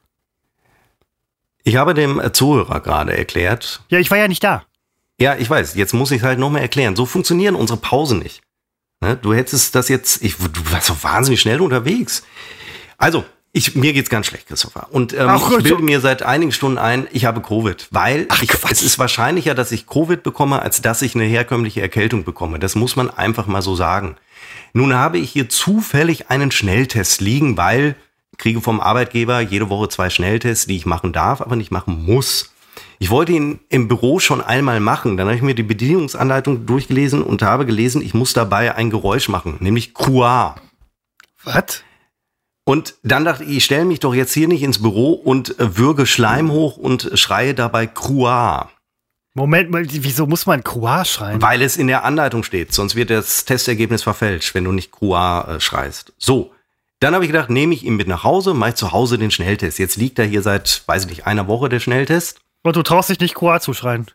Ich habe dem Zuhörer gerade erklärt. Ja, ich war ja nicht da. Ja, ich weiß. Jetzt muss ich es halt nochmal erklären. So funktionieren unsere Pausen nicht. Ne? Du hättest das jetzt, ich, du warst so wahnsinnig schnell unterwegs. Also, ich, mir geht's ganz schlecht, Christopher. Und ähm, Ach, ich bilde mir seit einigen Stunden ein, ich habe Covid, weil Ach, ich, es ist wahrscheinlicher, dass ich Covid bekomme, als dass ich eine herkömmliche Erkältung bekomme. Das muss man einfach mal so sagen. Nun habe ich hier zufällig einen Schnelltest liegen, weil ich kriege vom Arbeitgeber jede Woche zwei Schnelltests, die ich machen darf, aber nicht machen muss. Ich wollte ihn im Büro schon einmal machen. Dann habe ich mir die Bedienungsanleitung durchgelesen und habe gelesen, ich muss dabei ein Geräusch machen, nämlich QA. Was? Und dann dachte ich, ich stelle mich doch jetzt hier nicht ins Büro und würge Schleim hoch und schreie dabei QA. Moment mal, wieso muss man Croix schreien? Weil es in der Anleitung steht, sonst wird das Testergebnis verfälscht, wenn du nicht Croix äh, schreist. So, dann habe ich gedacht, nehme ich ihn mit nach Hause, mache zu Hause den Schnelltest. Jetzt liegt er hier seit, weiß ich nicht, einer Woche der Schnelltest. Und du traust dich nicht Croix zu schreien?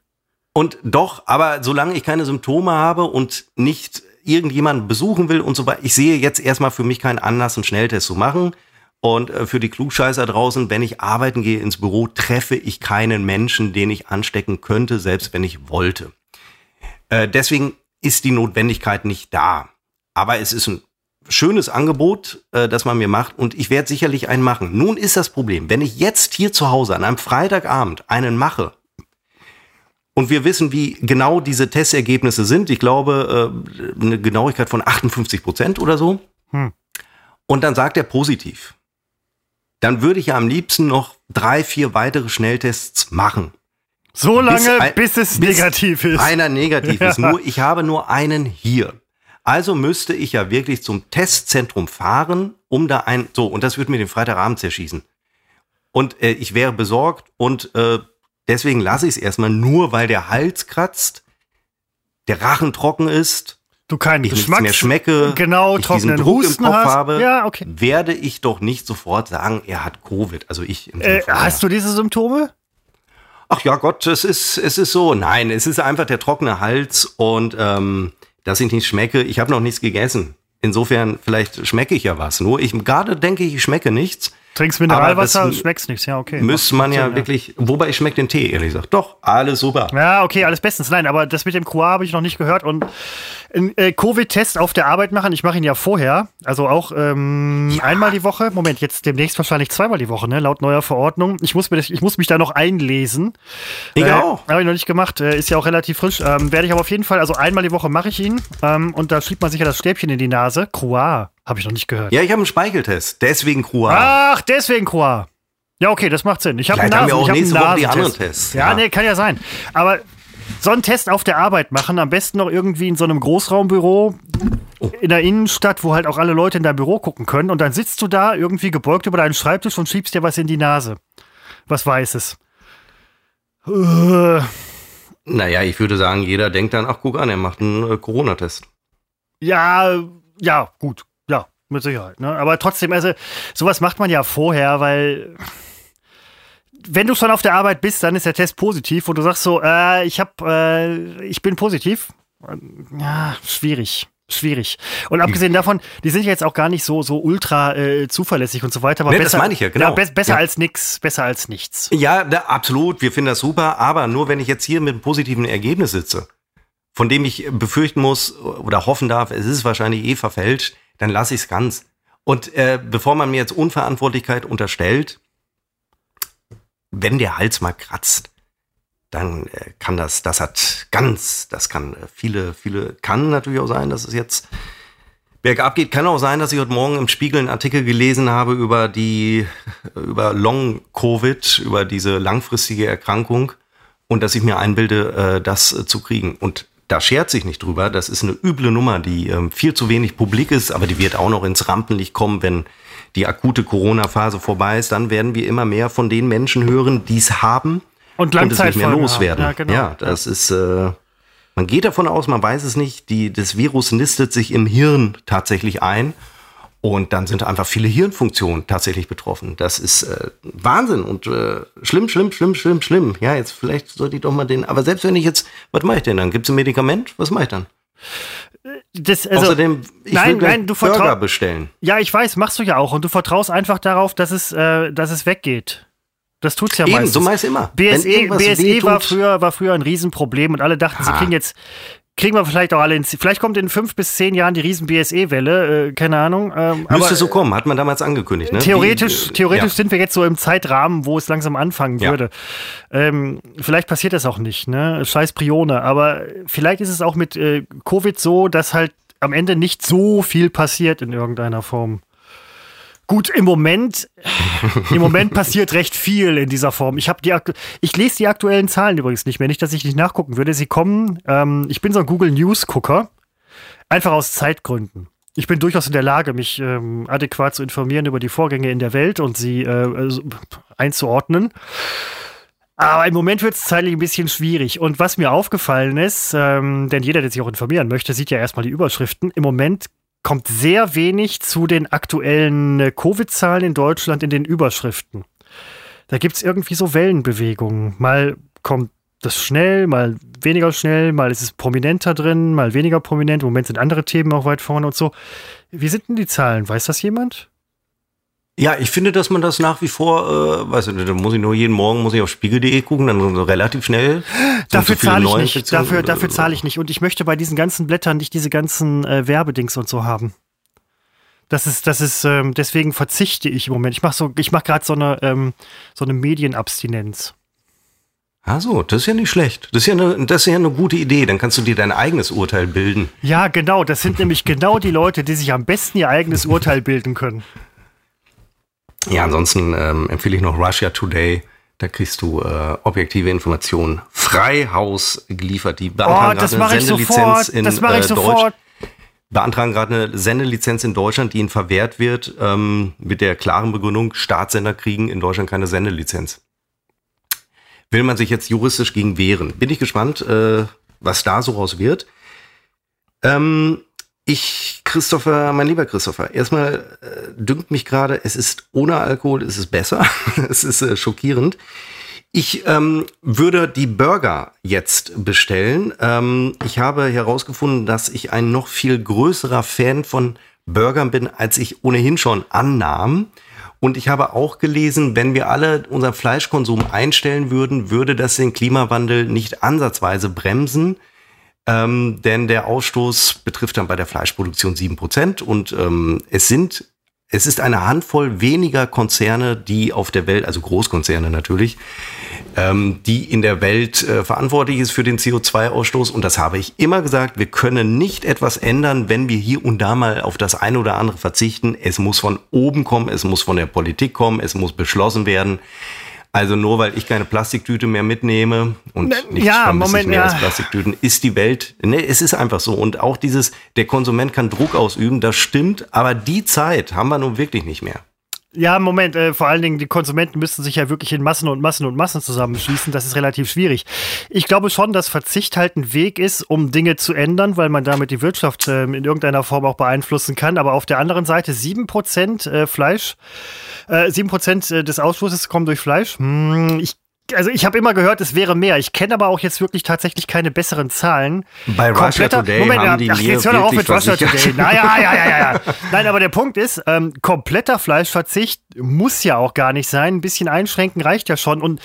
Und doch, aber solange ich keine Symptome habe und nicht irgendjemanden besuchen will und so weiter, ich sehe jetzt erstmal für mich keinen Anlass, einen Schnelltest zu machen. Und äh, für die Klugscheißer draußen, wenn ich arbeiten gehe ins Büro, treffe ich keinen Menschen, den ich anstecken könnte, selbst wenn ich wollte. Äh, deswegen ist die Notwendigkeit nicht da. Aber es ist ein schönes Angebot, äh, das man mir macht und ich werde sicherlich einen machen. Nun ist das Problem, wenn ich jetzt hier zu Hause an einem Freitagabend einen mache und wir wissen, wie genau diese Testergebnisse sind, ich glaube äh, eine Genauigkeit von 58 Prozent oder so, hm. und dann sagt er positiv, dann würde ich ja am liebsten noch drei, vier weitere Schnelltests machen. So lange, bis, bis es bis negativ ist. Einer negativ ja. ist. Nur, ich habe nur einen hier. Also müsste ich ja wirklich zum Testzentrum fahren, um da ein, so, und das würde mir den Freitagabend zerschießen. Und äh, ich wäre besorgt und äh, deswegen lasse ich es erstmal nur, weil der Hals kratzt, der Rachen trocken ist, du keinen ich Geschmacks mehr schmecke, genau, ich diesen Druck Husten im Kopf hast. habe, ja, okay. werde ich doch nicht sofort sagen, er hat Covid. Also ich. Äh, hast du diese Symptome? Ach ja Gott, es ist, es ist so. Nein, es ist einfach der trockene Hals und ähm, dass ich nicht schmecke. Ich habe noch nichts gegessen. Insofern, vielleicht schmecke ich ja was. Nur ich gerade denke ich, ich schmecke nichts. Trinkst Mineralwasser, schmeckst nichts, ja, okay. Müsste man ja, ja wirklich, wobei ich schmecke den Tee, ehrlich gesagt. Doch, alles super. Ja, okay, alles bestens. Nein, aber das mit dem Croix habe ich noch nicht gehört. Und ein äh, Covid-Test auf der Arbeit machen, ich mache ihn ja vorher, also auch ähm, ja. einmal die Woche. Moment, jetzt demnächst wahrscheinlich zweimal die Woche, ne, laut neuer Verordnung. Ich muss, mir das, ich muss mich da noch einlesen. Ich äh, auch. Habe ich noch nicht gemacht, äh, ist ja auch relativ frisch. Ähm, Werde ich aber auf jeden Fall, also einmal die Woche mache ich ihn ähm, und da schiebt man sich ja das Stäbchen in die Nase. Croix. Habe ich noch nicht gehört. Ja, ich habe einen Speicheltest. Deswegen Croix. Ach, deswegen Croix. Ja, okay, das macht Sinn. Ich habe einen Nasen, haben wir auch ich nächste Woche die anderen Tests. Ja, ja, nee, kann ja sein. Aber so einen Test auf der Arbeit machen, am besten noch irgendwie in so einem Großraumbüro oh. in der Innenstadt, wo halt auch alle Leute in dein Büro gucken können. Und dann sitzt du da irgendwie gebeugt über deinen Schreibtisch und schiebst dir was in die Nase. Was Weißes. Äh. Naja, ich würde sagen, jeder denkt dann, ach guck an, er macht einen äh, Corona-Test. Ja, ja, gut, mit Sicherheit. Ne? Aber trotzdem, also sowas macht man ja vorher, weil wenn du schon auf der Arbeit bist, dann ist der Test positiv und du sagst so, äh, ich hab, äh, ich bin positiv. Ja, schwierig. Schwierig. Und abgesehen davon, die sind ja jetzt auch gar nicht so, so ultra äh, zuverlässig und so weiter. Aber nee, besser, das meine ich ja, genau. Ja, be besser ja. als nix, besser als nichts. Ja, da, absolut. Wir finden das super. Aber nur wenn ich jetzt hier mit einem positiven Ergebnis sitze, von dem ich befürchten muss oder hoffen darf, es ist wahrscheinlich eh verfälscht, dann lasse ich es ganz. Und äh, bevor man mir jetzt Unverantwortlichkeit unterstellt, wenn der Hals mal kratzt, dann äh, kann das, das hat ganz, das kann äh, viele, viele, kann natürlich auch sein, dass es jetzt bergab geht. Kann auch sein, dass ich heute Morgen im Spiegel einen Artikel gelesen habe über die, über Long-Covid, über diese langfristige Erkrankung und dass ich mir einbilde, äh, das äh, zu kriegen. Und da schert sich nicht drüber. Das ist eine üble Nummer, die ähm, viel zu wenig publik ist, aber die wird auch noch ins Rampenlicht kommen, wenn die akute Corona-Phase vorbei ist. Dann werden wir immer mehr von den Menschen hören, die es haben und, und es nicht mehr loswerden. Ja, genau. ja, das ist. Äh, man geht davon aus, man weiß es nicht. Die, das Virus nistet sich im Hirn tatsächlich ein. Und dann sind einfach viele Hirnfunktionen tatsächlich betroffen. Das ist äh, Wahnsinn und äh, schlimm, schlimm, schlimm, schlimm, schlimm. Ja, jetzt vielleicht sollte ich doch mal den. Aber selbst wenn ich jetzt, was mache ich denn dann? Gibt es ein Medikament? Was mache ich dann? Das, also, Außerdem, ich nein, will nein, du Burger bestellen. Ja, ich weiß, machst du ja auch. Und du vertraust einfach darauf, dass es, äh, dass es weggeht. Das tut's ja Eben, meistens. so meist immer. BSE, BSE war früher, war früher ein Riesenproblem und alle dachten, ha. sie kriegen jetzt kriegen wir vielleicht auch alle ins. Vielleicht kommt in fünf bis zehn Jahren die riesen BSE-Welle, äh, keine Ahnung. Ähm, Müsste aber, so kommen, hat man damals angekündigt. Ne? Theoretisch, die, theoretisch ja. sind wir jetzt so im Zeitrahmen, wo es langsam anfangen ja. würde. Ähm, vielleicht passiert das auch nicht, ne? Scheiß Prione. Aber vielleicht ist es auch mit äh, Covid so, dass halt am Ende nicht so viel passiert in irgendeiner Form. Gut, im Moment, im Moment passiert recht viel in dieser Form. Ich die, ich lese die aktuellen Zahlen übrigens nicht mehr, nicht, dass ich nicht nachgucken würde. Sie kommen. Ähm, ich bin so ein Google News Gucker, einfach aus Zeitgründen. Ich bin durchaus in der Lage, mich ähm, adäquat zu informieren über die Vorgänge in der Welt und sie äh, einzuordnen. Aber im Moment wird es zeitlich ein bisschen schwierig. Und was mir aufgefallen ist, ähm, denn jeder, der sich auch informieren möchte, sieht ja erstmal die Überschriften. Im Moment kommt sehr wenig zu den aktuellen äh, Covid-Zahlen in Deutschland in den Überschriften. Da gibt es irgendwie so Wellenbewegungen. Mal kommt das schnell, mal weniger schnell, mal ist es prominenter drin, mal weniger prominent. Im Moment sind andere Themen auch weit vorne und so. Wie sind denn die Zahlen? Weiß das jemand? Ja, ich finde, dass man das nach wie vor, äh, weiß nicht, da muss ich nur jeden Morgen muss ich auf spiegel.de gucken, dann so relativ schnell. Dafür so zahle ich nicht. Dafür, dafür zahle ich nicht. Und ich möchte bei diesen ganzen Blättern nicht diese ganzen äh, Werbedings und so haben. Das ist, das ist, ähm, deswegen verzichte ich im Moment. Ich mache so, ich mache gerade so eine, ähm, so eine Medienabstinenz. Ah so, das ist ja nicht schlecht. Das ist ja, eine, das ist ja eine gute Idee. Dann kannst du dir dein eigenes Urteil bilden. Ja, genau. Das sind nämlich genau die Leute, die sich am besten ihr eigenes Urteil bilden können. Ja, ansonsten ähm, empfehle ich noch Russia Today. Da kriegst du äh, objektive Informationen frei Haus geliefert. Die beantragen oh, das mache ich sofort. In, das mache ich äh, sofort. Beantragen gerade eine Sendelizenz in Deutschland, die ihnen verwehrt wird, ähm, mit der klaren Begründung, Staatssender kriegen in Deutschland keine Sendelizenz will man sich jetzt juristisch gegen wehren. Bin ich gespannt, äh, was da so raus wird. Ähm, ich, Christopher, mein lieber Christopher, erstmal äh, dünkt mich gerade, es ist ohne Alkohol, es ist besser. es ist äh, schockierend. Ich ähm, würde die Burger jetzt bestellen. Ähm, ich habe herausgefunden, dass ich ein noch viel größerer Fan von Burgern bin, als ich ohnehin schon annahm. Und ich habe auch gelesen, wenn wir alle unseren Fleischkonsum einstellen würden, würde das den Klimawandel nicht ansatzweise bremsen. Ähm, denn der Ausstoß betrifft dann bei der Fleischproduktion sieben Prozent und ähm, es sind es ist eine Handvoll weniger Konzerne, die auf der Welt, also Großkonzerne natürlich, ähm, die in der Welt äh, verantwortlich ist für den CO2-Ausstoß. Und das habe ich immer gesagt, wir können nicht etwas ändern, wenn wir hier und da mal auf das eine oder andere verzichten. Es muss von oben kommen, es muss von der Politik kommen, es muss beschlossen werden. Also nur weil ich keine Plastiktüte mehr mitnehme und nichts ja, Moment, mehr ja. als Plastiktüten, ist die Welt, ne, es ist einfach so. Und auch dieses, der Konsument kann Druck ausüben, das stimmt, aber die Zeit haben wir nun wirklich nicht mehr. Ja, Moment, äh, vor allen Dingen, die Konsumenten müssten sich ja wirklich in Massen und Massen und Massen zusammenschließen. Das ist relativ schwierig. Ich glaube schon, dass Verzicht halt ein Weg ist, um Dinge zu ändern, weil man damit die Wirtschaft äh, in irgendeiner Form auch beeinflussen kann. Aber auf der anderen Seite, sieben Prozent äh, Fleisch, äh, sieben Prozent äh, des Ausschusses kommen durch Fleisch. Hm, ich also ich habe immer gehört, es wäre mehr. Ich kenne aber auch jetzt wirklich tatsächlich keine besseren Zahlen. Bei Russia Today Moment, haben die ach, jetzt hör doch auf mit Russia Today. Naja, ja, ja, ja, ja. Nein, aber der Punkt ist, ähm, kompletter Fleischverzicht muss ja auch gar nicht sein. Ein bisschen einschränken reicht ja schon. Und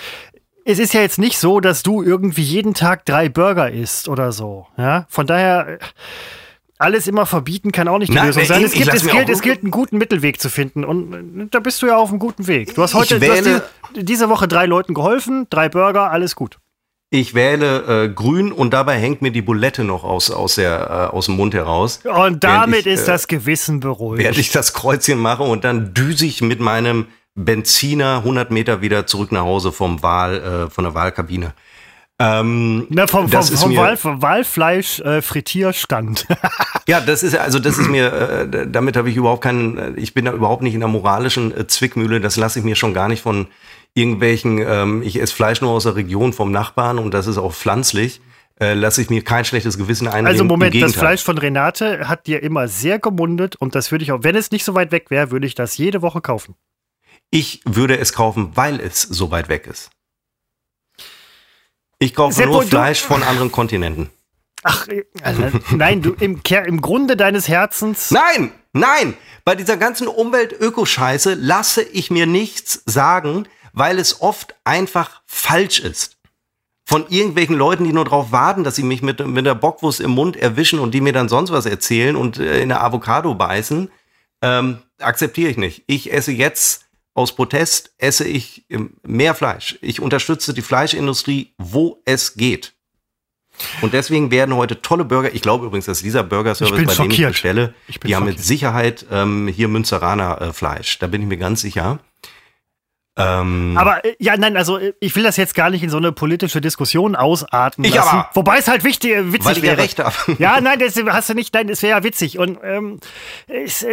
es ist ja jetzt nicht so, dass du irgendwie jeden Tag drei Burger isst oder so. Ja, von daher alles immer verbieten kann auch nicht die Lösung sein. Es, gibt, es, gilt, es gilt, einen guten Mittelweg zu finden. Und äh, da bist du ja auf einem guten Weg. Du hast heute du hast diese Woche drei Leuten geholfen, drei Burger, alles gut. Ich wähle äh, grün und dabei hängt mir die Bulette noch aus, aus, der, äh, aus dem Mund heraus. Und damit ich, ist äh, das Gewissen beruhigt. Während ich das Kreuzchen mache und dann düse ich mit meinem Benziner 100 Meter wieder zurück nach Hause vom Wahl, äh, von der Wahlkabine. Ähm, Na, vom, vom, vom Wahl, Wahlfleisch äh, Frittierstand. ja, das ist also das ist mir, äh, damit habe ich überhaupt keinen, äh, ich bin da überhaupt nicht in der moralischen äh, Zwickmühle. Das lasse ich mir schon gar nicht von irgendwelchen. Ähm, ich esse Fleisch nur aus der Region vom Nachbarn und das ist auch pflanzlich. Äh, lasse ich mir kein schlechtes Gewissen einreden. Also Moment, das Fleisch von Renate hat dir immer sehr gemundet und das würde ich auch, wenn es nicht so weit weg wäre, würde ich das jede Woche kaufen. Ich würde es kaufen, weil es so weit weg ist. Ich kaufe Seppo, nur Fleisch von anderen Kontinenten. Ach, also, nein, du im, im Grunde deines Herzens. Nein, nein! Bei dieser ganzen Umwelt-Ökoscheiße lasse ich mir nichts sagen, weil es oft einfach falsch ist. Von irgendwelchen Leuten, die nur darauf warten, dass sie mich mit, mit der Bockwurst im Mund erwischen und die mir dann sonst was erzählen und äh, in der Avocado beißen, ähm, akzeptiere ich nicht. Ich esse jetzt aus Protest esse ich mehr Fleisch. Ich unterstütze die Fleischindustrie, wo es geht. Und deswegen werden heute tolle Burger, ich glaube übrigens, dass dieser Burger-Service, bei dem ich bestelle, ich die schockiert. haben mit Sicherheit ähm, hier Münzeraner äh, Fleisch. Da bin ich mir ganz sicher. Ähm, aber äh, ja, nein, also äh, ich will das jetzt gar nicht in so eine politische Diskussion ausarten ich lassen. Aber, Wobei es halt wichtig, äh, witzig weil ich wäre. Recht habe. Ja, nein, das hast du nicht. Nein, es wäre ja witzig. Und ähm, ich,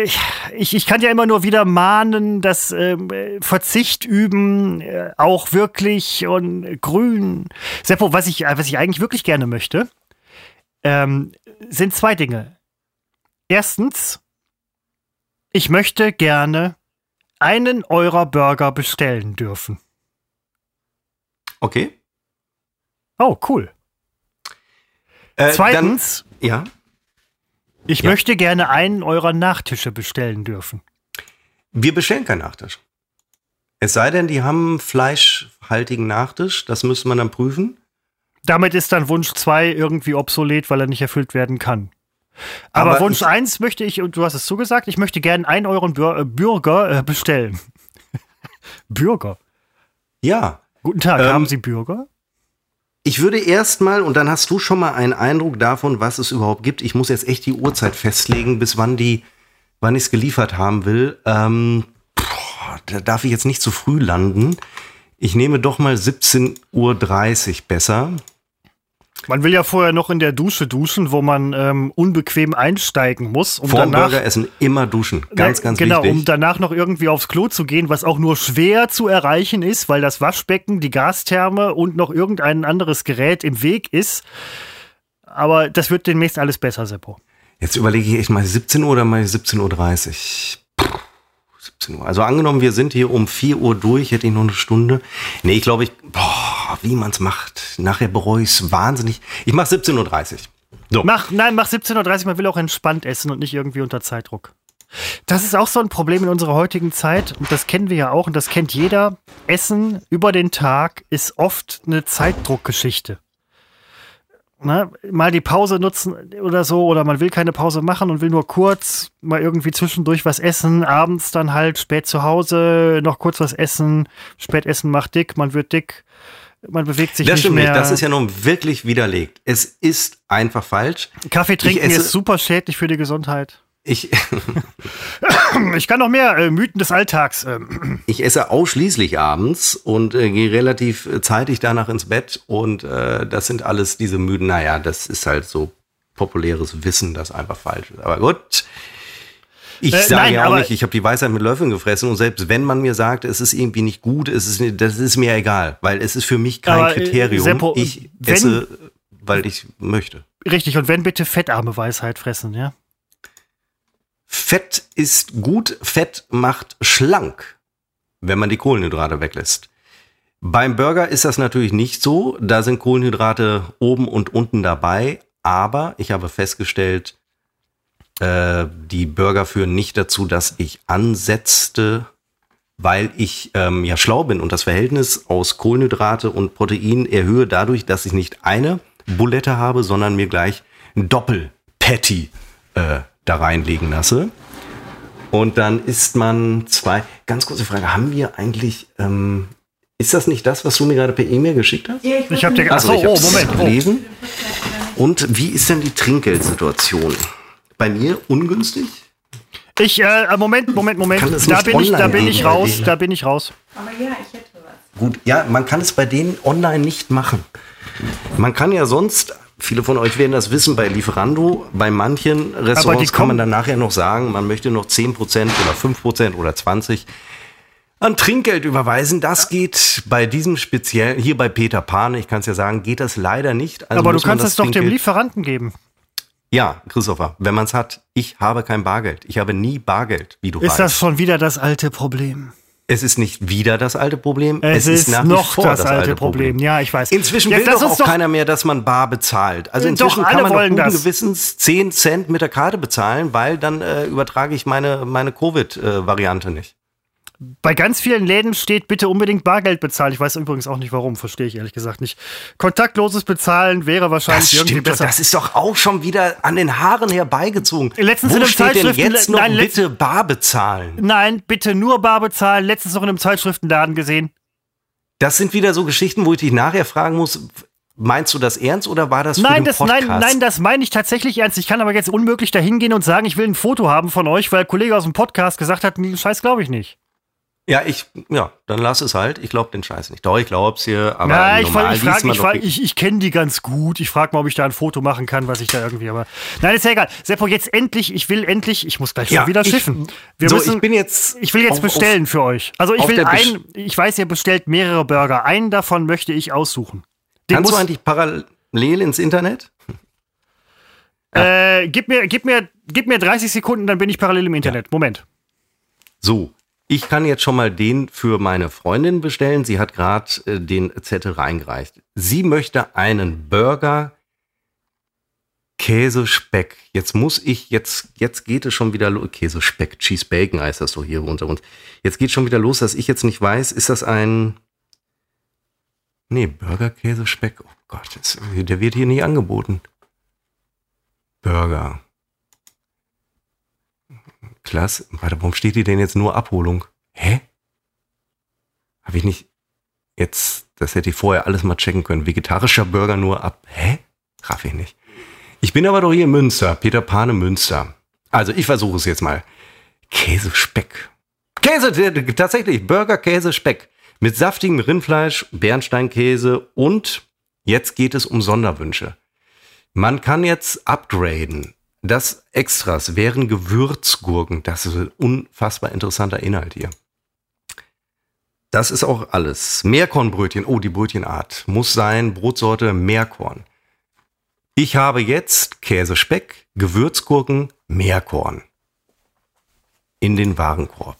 ich, ich kann ja immer nur wieder mahnen, dass ähm, Verzicht üben äh, auch wirklich und grün. Seppo, was ich, was ich eigentlich wirklich gerne möchte, ähm, sind zwei Dinge. Erstens, ich möchte gerne einen eurer Burger bestellen dürfen. Okay. Oh, cool. Äh, Zweitens, dann, ja. Ich ja. möchte gerne einen eurer Nachtische bestellen dürfen. Wir bestellen keinen Nachtisch. Es sei denn, die haben fleischhaltigen Nachtisch, das müsste man dann prüfen. Damit ist dann Wunsch 2 irgendwie obsolet, weil er nicht erfüllt werden kann. Aber, Aber Wunsch ich, 1 möchte ich, und du hast es zugesagt, ich möchte gerne einen Euren äh, Bürger äh, bestellen. Bürger? Ja. Guten Tag, ähm, haben Sie Bürger? Ich würde erstmal, und dann hast du schon mal einen Eindruck davon, was es überhaupt gibt. Ich muss jetzt echt die Uhrzeit festlegen, bis wann die, wann ich es geliefert haben will. Ähm, boah, da darf ich jetzt nicht zu früh landen. Ich nehme doch mal 17.30 Uhr besser. Man will ja vorher noch in der Dusche duschen, wo man ähm, unbequem einsteigen muss. Um Vor danach, Burgeressen immer duschen. Ganz, ganz genau, wichtig. Genau, um danach noch irgendwie aufs Klo zu gehen, was auch nur schwer zu erreichen ist, weil das Waschbecken, die Gastherme und noch irgendein anderes Gerät im Weg ist. Aber das wird demnächst alles besser, Seppo. Jetzt überlege ich echt mal 17 Uhr oder mal 17.30 Uhr. 17 Uhr. Also angenommen, wir sind hier um 4 Uhr durch, hätte ich noch eine Stunde. Nee, ich glaube, ich, boah, wie man es macht. Nachher bereue ich es wahnsinnig. Ich mache 17.30 Uhr. So. Mach, nein, mach 17.30 Uhr, man will auch entspannt essen und nicht irgendwie unter Zeitdruck. Das ist auch so ein Problem in unserer heutigen Zeit und das kennen wir ja auch und das kennt jeder. Essen über den Tag ist oft eine Zeitdruckgeschichte ne, mal die Pause nutzen oder so, oder man will keine Pause machen und will nur kurz mal irgendwie zwischendurch was essen, abends dann halt spät zu Hause noch kurz was essen, Spätessen macht dick, man wird dick, man bewegt sich das nicht stimmt mehr. Nicht. Das ist ja nun wirklich widerlegt. Es ist einfach falsch. Kaffee trinken ist super schädlich für die Gesundheit. Ich, ich kann noch mehr äh, Mythen des Alltags. Ähm. Ich esse ausschließlich abends und äh, gehe relativ zeitig danach ins Bett und äh, das sind alles diese Mythen. Naja, das ist halt so populäres Wissen, das einfach falsch ist. Aber gut. Ich äh, sage ja auch nicht, ich habe die Weisheit mit Löffeln gefressen und selbst wenn man mir sagt, es ist irgendwie nicht gut, es ist, das ist mir egal, weil es ist für mich kein aber, äh, Kriterium. Seppo, ich esse, weil ich möchte. Richtig, und wenn bitte fettarme Weisheit fressen, ja? Fett ist gut, Fett macht schlank, wenn man die Kohlenhydrate weglässt. Beim Burger ist das natürlich nicht so, da sind Kohlenhydrate oben und unten dabei, aber ich habe festgestellt, äh, die Burger führen nicht dazu, dass ich ansetzte, weil ich ähm, ja schlau bin und das Verhältnis aus Kohlenhydrate und Protein erhöhe dadurch, dass ich nicht eine Bulette habe, sondern mir gleich ein Doppel-Patty äh, da reinlegen lasse. Und dann isst man zwei. Ganz kurze Frage: Haben wir eigentlich. Ähm, ist das nicht das, was du mir gerade per E-Mail geschickt hast? Ja, ich, ich habe dir also, oh, Moment, gelesen. Und wie ist denn die Trinkgeldsituation? Bei mir ungünstig? Ich, äh, Moment, Moment, Moment. Da bin ich, da bin ich raus, da bin ich raus. Aber ja, ich hätte was. Gut, ja, man kann es bei denen online nicht machen. Man kann ja sonst Viele von euch werden das wissen bei Lieferando. Bei manchen Restaurants kann man dann nachher noch sagen, man möchte noch 10% oder 5% oder 20% an Trinkgeld überweisen. Das geht bei diesem speziellen, hier bei Peter Pan, ich kann es ja sagen, geht das leider nicht. Also Aber du kannst es doch dem Lieferanten geben. Ja, Christopher, wenn man es hat, ich habe kein Bargeld. Ich habe nie Bargeld, wie du Ist weißt. das schon wieder das alte Problem? Es ist nicht wieder das alte Problem. Es, es ist, ist noch das, das, alte Problem. Problem. Ja, ich weiß. Inzwischen Jetzt will doch auch doch keiner mehr, dass man bar bezahlt. Also inzwischen doch, kann man doch guten das. Gewissens 10 Cent mit der Karte bezahlen, weil dann äh, übertrage ich meine, meine Covid-Variante nicht. Bei ganz vielen Läden steht bitte unbedingt Bargeld bezahlen. Ich weiß übrigens auch nicht warum, verstehe ich ehrlich gesagt nicht. Kontaktloses Bezahlen wäre wahrscheinlich das irgendwie besser. Doch, das ist doch auch schon wieder an den Haaren herbeigezogen. Letztens Wo in einem steht denn jetzt noch nein, bitte bar bezahlen? Nein, bitte nur bar bezahlen. Letztens noch in einem Zeitschriftenladen gesehen. Das sind wieder so Geschichten, wo ich dich nachher fragen muss, Meinst du das ernst oder war das für nein, den das, Podcast? Nein, nein, das meine ich tatsächlich ernst. Ich kann aber jetzt unmöglich dahin gehen und sagen, ich will ein Foto haben von euch, weil ein Kollege aus dem Podcast gesagt hat, Scheiß glaube ich nicht. Ja, ich, ja, dann lass es halt. Ich glaube den Scheiß nicht. Doch, ich glaub's hier, aber ja, ich, normal ich, frag, ich, frag, ich, ich kenne die ganz gut. Ich frage mal, ob ich da ein Foto machen kann, was ich da irgendwie, aber. Nein, ist ja egal. Seppo, jetzt endlich, ich will endlich, ich muss gleich schon ja, wieder schiffen. Wir so, müssen, ich bin jetzt. Ich will jetzt auf, bestellen auf, für euch. Also ich will ein, ich weiß, ihr bestellt mehrere Burger. Einen davon möchte ich aussuchen. Den Kannst du eigentlich parallel ins Internet? Äh, gib mir, gib mir, gib mir 30 Sekunden, dann bin ich parallel im Internet. Ja. Moment. So, ich kann jetzt schon mal den für meine Freundin bestellen. Sie hat gerade äh, den Zettel reingereicht. Sie möchte einen Burger Käse, Speck. Jetzt muss ich, jetzt, jetzt geht es schon wieder los. Käse, Speck, Cheese, Bacon heißt das so hier unter uns. Jetzt geht schon wieder los, dass ich jetzt nicht weiß, ist das ein, nee, Burger, Käse, Speck. Oh Gott, das, der wird hier nie angeboten. Burger. Klasse. Warte, warum steht die denn jetzt nur Abholung? Hä? Habe ich nicht jetzt, das hätte ich vorher alles mal checken können. Vegetarischer Burger nur ab. Hä? Raff ich nicht. Ich bin aber doch hier in Münster, Peter Pane Münster. Also ich versuche es jetzt mal. Käse, Speck. Käse, tatsächlich, Burger, Käse, Speck. Mit saftigem Rindfleisch, Bernsteinkäse und jetzt geht es um Sonderwünsche. Man kann jetzt upgraden. Das Extras wären Gewürzgurken. Das ist ein unfassbar interessanter Inhalt hier. Das ist auch alles. Meerkornbrötchen. Oh, die Brötchenart. Muss sein. Brotsorte Meerkorn. Ich habe jetzt Käsespeck, Gewürzgurken, Meerkorn. In den Warenkorb.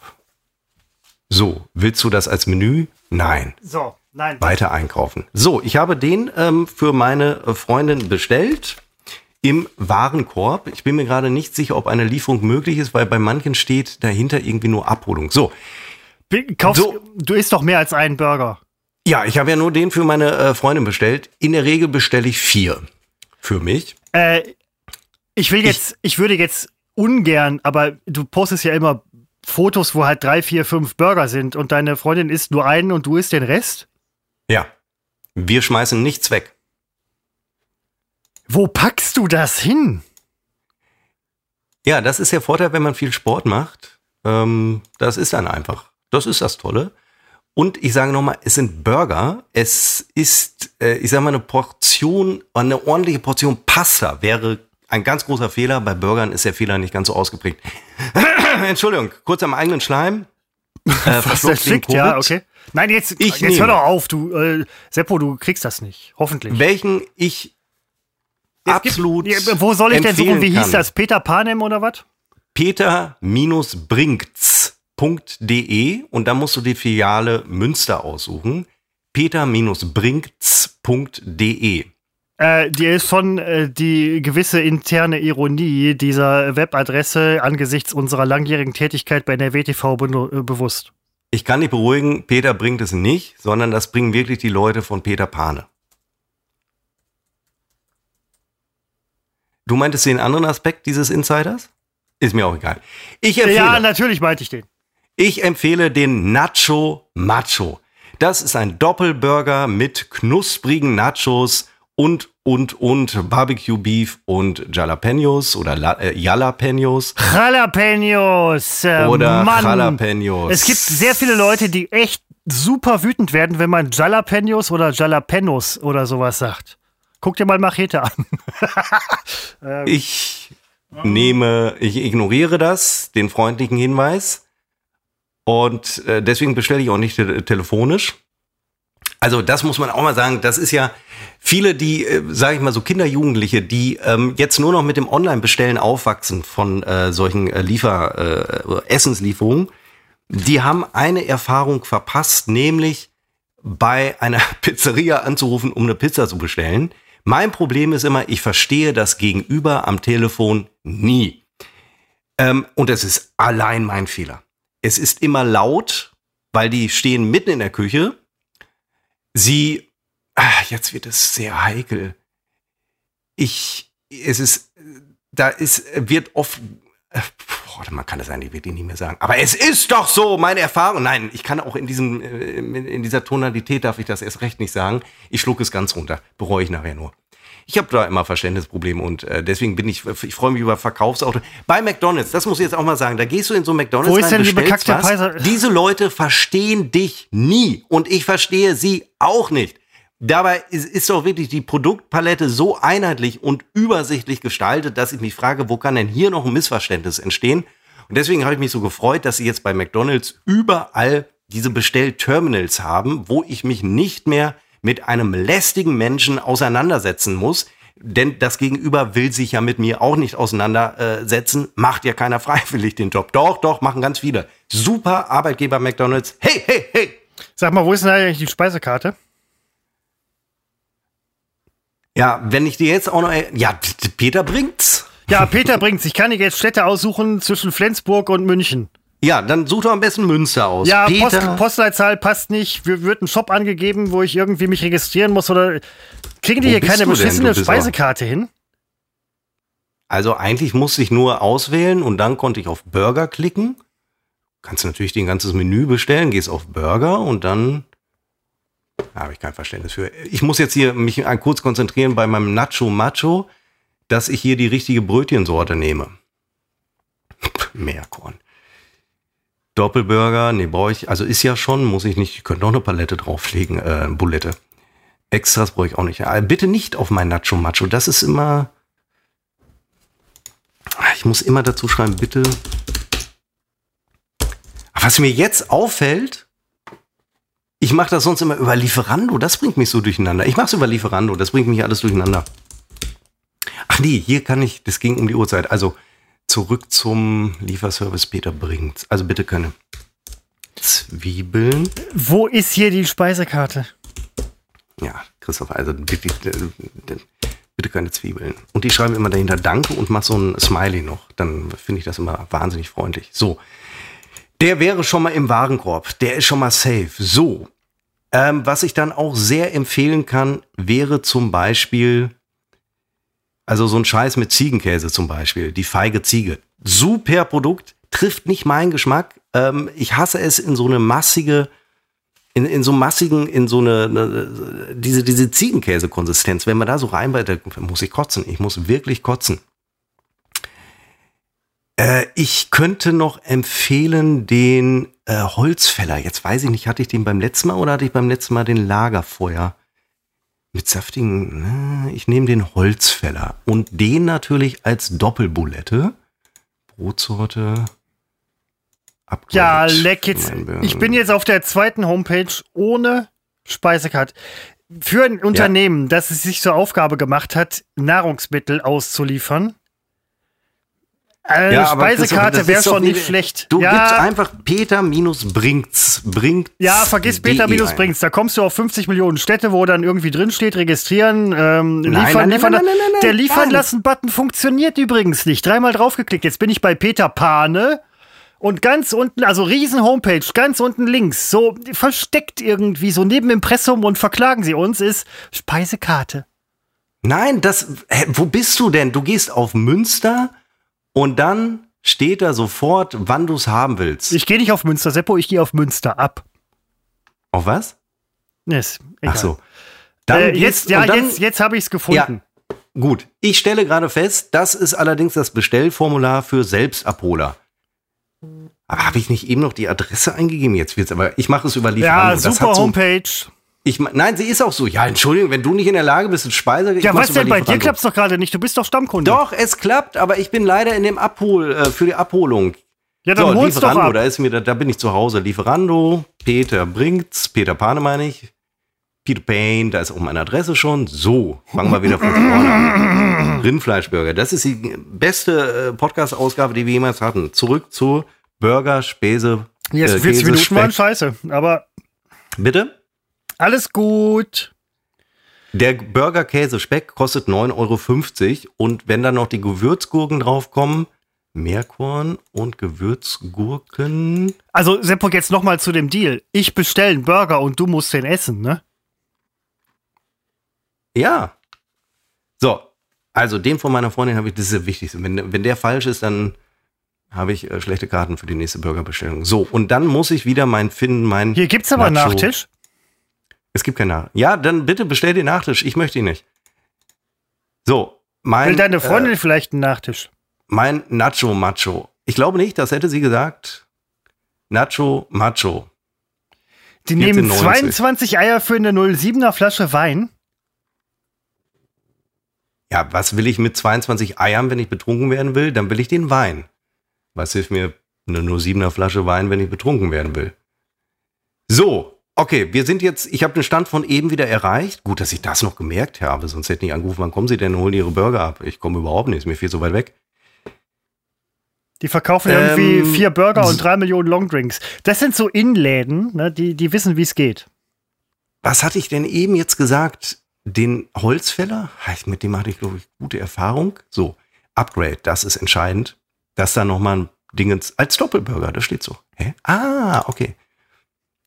So, willst du das als Menü? Nein. So, nein. Weiter einkaufen. So, ich habe den ähm, für meine Freundin bestellt im Warenkorb. Ich bin mir gerade nicht sicher, ob eine Lieferung möglich ist, weil bei manchen steht dahinter irgendwie nur Abholung. So, Kaufst, so. Du isst doch mehr als einen Burger. Ja, ich habe ja nur den für meine äh, Freundin bestellt. In der Regel bestelle ich vier für mich. Äh, ich will jetzt, ich, ich würde jetzt ungern, aber du postest ja immer Fotos, wo halt drei, vier, fünf Burger sind und deine Freundin isst nur einen und du isst den Rest? Ja. Wir schmeißen nichts weg. Wo packst du das hin? Ja, das ist der Vorteil, wenn man viel Sport macht. Ähm, das ist dann einfach. Das ist das Tolle. Und ich sage nochmal, es sind Burger. Es ist, äh, ich sage mal, eine Portion, eine ordentliche Portion Pasta wäre ein ganz großer Fehler. Bei Burgern ist der Fehler nicht ganz so ausgeprägt. Entschuldigung, kurz am eigenen Schleim. Äh, Was schickt, ja, okay. Nein, jetzt, ich jetzt hör doch auf, du, äh, Seppo, du kriegst das nicht. Hoffentlich. Welchen ich absolut. Gibt, wo soll ich denn suchen? Wie hieß das? Peter Panem oder was? Peter-Bringts peter-bringts.de und da musst du die Filiale Münster aussuchen. peter-bringts.de. Äh, dir ist schon äh, die gewisse interne Ironie dieser Webadresse angesichts unserer langjährigen Tätigkeit bei der WTV be äh, bewusst. Ich kann dich beruhigen, Peter bringt es nicht, sondern das bringen wirklich die Leute von Peter Pane. Du meintest den anderen Aspekt dieses Insiders? Ist mir auch egal. Ich empfehle, ja, natürlich meinte ich den. Ich empfehle den Nacho Macho. Das ist ein Doppelburger mit knusprigen Nachos und, und, und Barbecue Beef und Jalapenos oder La äh, Jalapenos. Jalapenos. Äh, oder Mann. Jalapenos. Es gibt sehr viele Leute, die echt super wütend werden, wenn man Jalapenos oder Jalapenos oder sowas sagt. Guck dir mal Machete an. ähm. Ich nehme, ich ignoriere das, den freundlichen Hinweis. Und äh, deswegen bestelle ich auch nicht te telefonisch. Also das muss man auch mal sagen, das ist ja viele, die, äh, sage ich mal so Kinder, Jugendliche, die ähm, jetzt nur noch mit dem Online-Bestellen aufwachsen von äh, solchen äh, Liefer, äh, Essenslieferungen, die haben eine Erfahrung verpasst, nämlich bei einer Pizzeria anzurufen, um eine Pizza zu bestellen. Mein Problem ist immer, ich verstehe das Gegenüber am Telefon nie. Ähm, und es ist allein mein Fehler. Es ist immer laut, weil die stehen mitten in der Küche. Sie, ach, jetzt wird es sehr heikel. Ich, es ist, da ist, wird oft, boah, man kann das eigentlich wirklich nicht mehr sagen. Aber es ist doch so, meine Erfahrung. Nein, ich kann auch in diesem, äh, in dieser Tonalität darf ich das erst recht nicht sagen. Ich schlucke es ganz runter. Bereue ich nachher nur. Ich habe da immer Verständnisprobleme und äh, deswegen bin ich, ich freue mich über Verkaufsauto. Bei McDonalds, das muss ich jetzt auch mal sagen, da gehst du in so McDonalds Wo ist rein, denn die bekackte Peiser? Diese Leute verstehen dich nie und ich verstehe sie auch nicht. Dabei ist, ist doch wirklich die Produktpalette so einheitlich und übersichtlich gestaltet, dass ich mich frage, wo kann denn hier noch ein Missverständnis entstehen? Und deswegen habe ich mich so gefreut, dass sie jetzt bei McDonalds überall diese Bestellterminals haben, wo ich mich nicht mehr mit einem lästigen Menschen auseinandersetzen muss. Denn das Gegenüber will sich ja mit mir auch nicht auseinandersetzen. Macht ja keiner freiwillig den Job. Doch, doch, machen ganz viele. Super Arbeitgeber McDonalds. Hey, hey, hey. Sag mal, wo ist denn eigentlich die Speisekarte? Ja, wenn ich dir jetzt auch noch. Ja, Peter bringt's. Ja, Peter bringt's. Ich kann dir jetzt Städte aussuchen zwischen Flensburg und München. Ja, dann such doch am besten Münster aus. Ja, Post, Postleitzahl passt nicht. Wird ein Shop angegeben, wo ich irgendwie mich registrieren muss oder kriegen die wo hier keine beschissene Speisekarte hin? Also eigentlich musste ich nur auswählen und dann konnte ich auf Burger klicken. Kannst natürlich den ganzes Menü bestellen, gehst auf Burger und dann da habe ich kein Verständnis für. Ich muss jetzt hier mich kurz konzentrieren bei meinem Nacho Macho, dass ich hier die richtige Brötchensorte nehme. Meerkorn. Doppelburger, nee, brauche ich, also ist ja schon, muss ich nicht, ich könnte noch eine Palette drauflegen, äh, Bulette. Extras brauche ich auch nicht. Aber bitte nicht auf mein Nacho Macho, das ist immer, ich muss immer dazu schreiben, bitte. Was mir jetzt auffällt, ich mache das sonst immer über Lieferando. Das bringt mich so durcheinander. Ich mache es über Lieferando. Das bringt mich alles durcheinander. Ach nee, hier kann ich, das ging um die Uhrzeit. Also zurück zum Lieferservice Peter bringt. Also bitte keine Zwiebeln. Wo ist hier die Speisekarte? Ja, Christopher, also bitte, bitte keine Zwiebeln. Und die schreiben immer dahinter Danke und mach so ein Smiley noch. Dann finde ich das immer wahnsinnig freundlich. So. Der wäre schon mal im Warenkorb. Der ist schon mal safe. So. Ähm, was ich dann auch sehr empfehlen kann, wäre zum Beispiel, also so ein Scheiß mit Ziegenkäse zum Beispiel, die feige Ziege. Super Produkt, trifft nicht meinen Geschmack. Ähm, ich hasse es in so eine massige, in, in so massigen, in so eine, eine diese, diese Ziegenkäse-Konsistenz. Wenn man da so reinbeißt, muss ich kotzen. Ich muss wirklich kotzen. Äh, ich könnte noch empfehlen den äh, Holzfäller. Jetzt weiß ich nicht, hatte ich den beim letzten Mal oder hatte ich beim letzten Mal den Lagerfeuer? Mit saftigen, äh, ich nehme den Holzfäller und den natürlich als Doppelbulette. Brotsorte. Upgrade. Ja, leck jetzt. Ich bin jetzt auf der zweiten Homepage ohne Speisekarte. Für ein Unternehmen, ja. das es sich zur Aufgabe gemacht hat, Nahrungsmittel auszuliefern, eine ja, Speisekarte wäre schon nicht schlecht. Du ja. gibst einfach Peter minus bringt's. Bringt. Ja, vergiss Peter minus bringt's. Da kommst du auf 50 Millionen Städte, wo dann irgendwie drin steht, registrieren, ähm, nein, liefern, nein, liefern. Nein, nein, nein, Der liefern lassen Button funktioniert übrigens nicht. Dreimal draufgeklickt. Jetzt bin ich bei Peter Pane. Und ganz unten, also riesen Homepage, ganz unten links, so versteckt irgendwie, so neben Impressum und verklagen sie uns, ist Speisekarte. Nein, das, hä, wo bist du denn? Du gehst auf Münster, und dann steht da sofort, wann du es haben willst. Ich gehe nicht auf Münster, Seppo, ich gehe auf Münster ab. Auf was? Yes, egal. Ach so. Dann äh, jetzt, ja, dann, jetzt, jetzt habe ich es gefunden. Ja, gut. Ich stelle gerade fest, das ist allerdings das Bestellformular für Selbstabholer. Aber habe ich nicht eben noch die Adresse eingegeben? Jetzt wird's aber, ich mache es über Lieferando. Ja, super Homepage. Ich, nein, sie ist auch so. Ja, Entschuldigung, wenn du nicht in der Lage bist, Speise. Ja, was denn? Bei dir klappt es doch gerade nicht. Du bist doch Stammkunde. Doch, es klappt, aber ich bin leider in dem Abhol, äh, für die Abholung. Ja, dann so, holst Lieferando, doch ab. da ist mir, da, da bin ich zu Hause. Lieferando, Peter bringt's, Peter Pane meine ich. Peter Payne, da ist auch meine Adresse schon. So, fangen wir wieder von vorne an. Rindfleischburger, das ist die beste äh, Podcast-Ausgabe, die wir jemals hatten. Zurück zu Burger, Späse. Jetzt äh, 40 Minuten waren scheiße, aber. Bitte? Alles gut. Der Burger Käse Speck kostet 9,50 Euro und wenn dann noch die Gewürzgurken draufkommen, Meerkorn und Gewürzgurken. Also Seppo, jetzt nochmal zu dem Deal. Ich bestelle einen Burger und du musst den essen, ne? Ja. So, also dem von meiner Freundin habe ich, das ist das Wichtigste. Wenn, wenn der falsch ist, dann habe ich äh, schlechte Karten für die nächste Burgerbestellung. So, und dann muss ich wieder mein finden, mein. Hier gibt's aber Nacho. Nachtisch. Es gibt keinen Nachtisch. Ja, dann bitte bestell den Nachtisch. Ich möchte ihn nicht. So, mein. Will deine Freundin äh, vielleicht einen Nachtisch? Mein Nacho Macho. Ich glaube nicht, das hätte sie gesagt. Nacho Macho. Die nehmen 22 Eier für eine 07er Flasche Wein. Ja, was will ich mit 22 Eiern, wenn ich betrunken werden will? Dann will ich den Wein. Was hilft mir eine 07er Flasche Wein, wenn ich betrunken werden will? So, Okay, wir sind jetzt, ich habe den Stand von eben wieder erreicht. Gut, dass ich das noch gemerkt habe, sonst hätte ich nicht angerufen, wann kommen Sie denn, holen Ihre Burger ab. Ich komme überhaupt nicht, ist mir viel zu weit weg. Die verkaufen ähm, irgendwie vier Burger und drei Millionen Longdrinks. Das sind so Innenläden, ne, die, die wissen, wie es geht. Was hatte ich denn eben jetzt gesagt? Den Holzfäller, mit dem hatte ich, glaube ich, gute Erfahrung. So, Upgrade, das ist entscheidend. Dass da nochmal ein Ding als Doppelburger, das steht so. Hä? Ah, okay.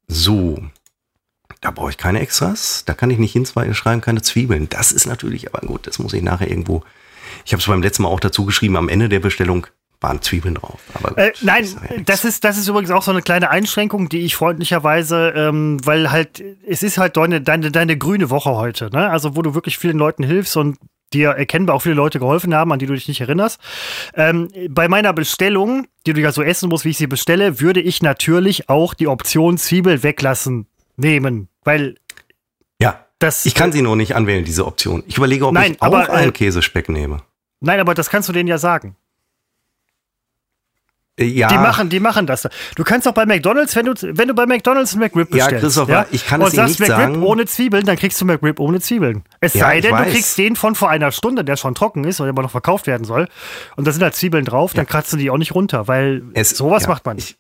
So, da brauche ich keine Extras. Da kann ich nicht hinschreiben, keine Zwiebeln. Das ist natürlich aber gut. Das muss ich nachher irgendwo. Ich habe es beim letzten Mal auch dazu geschrieben, am Ende der Bestellung waren Zwiebeln drauf. Aber äh, nein, ist ja das ist, das ist übrigens auch so eine kleine Einschränkung, die ich freundlicherweise, ähm, weil halt, es ist halt deine, deine, deine grüne Woche heute, ne? Also wo du wirklich vielen Leuten hilfst und dir erkennbar auch viele Leute geholfen haben, an die du dich nicht erinnerst. Ähm, bei meiner Bestellung, die du ja so essen musst, wie ich sie bestelle, würde ich natürlich auch die Option Zwiebel weglassen nehmen, weil ja, das, ich kann sie nur nicht anwählen, diese Option. Ich überlege, ob nein, ich auch aber, einen äh, Käsespeck nehme. Nein, aber das kannst du denen ja sagen. Äh, ja. Die machen, die machen das. Du kannst auch bei McDonalds, wenn du, wenn du bei McDonalds einen McRib bestellst, ja, Christopher, ja, ich kann und es sagst nicht McRib sagen. ohne Zwiebeln, dann kriegst du McRib ohne Zwiebeln. Es ja, sei denn, du kriegst den von vor einer Stunde, der schon trocken ist oder immer noch verkauft werden soll. Und da sind halt Zwiebeln drauf, dann kratzt du die auch nicht runter, weil es, sowas macht man nicht.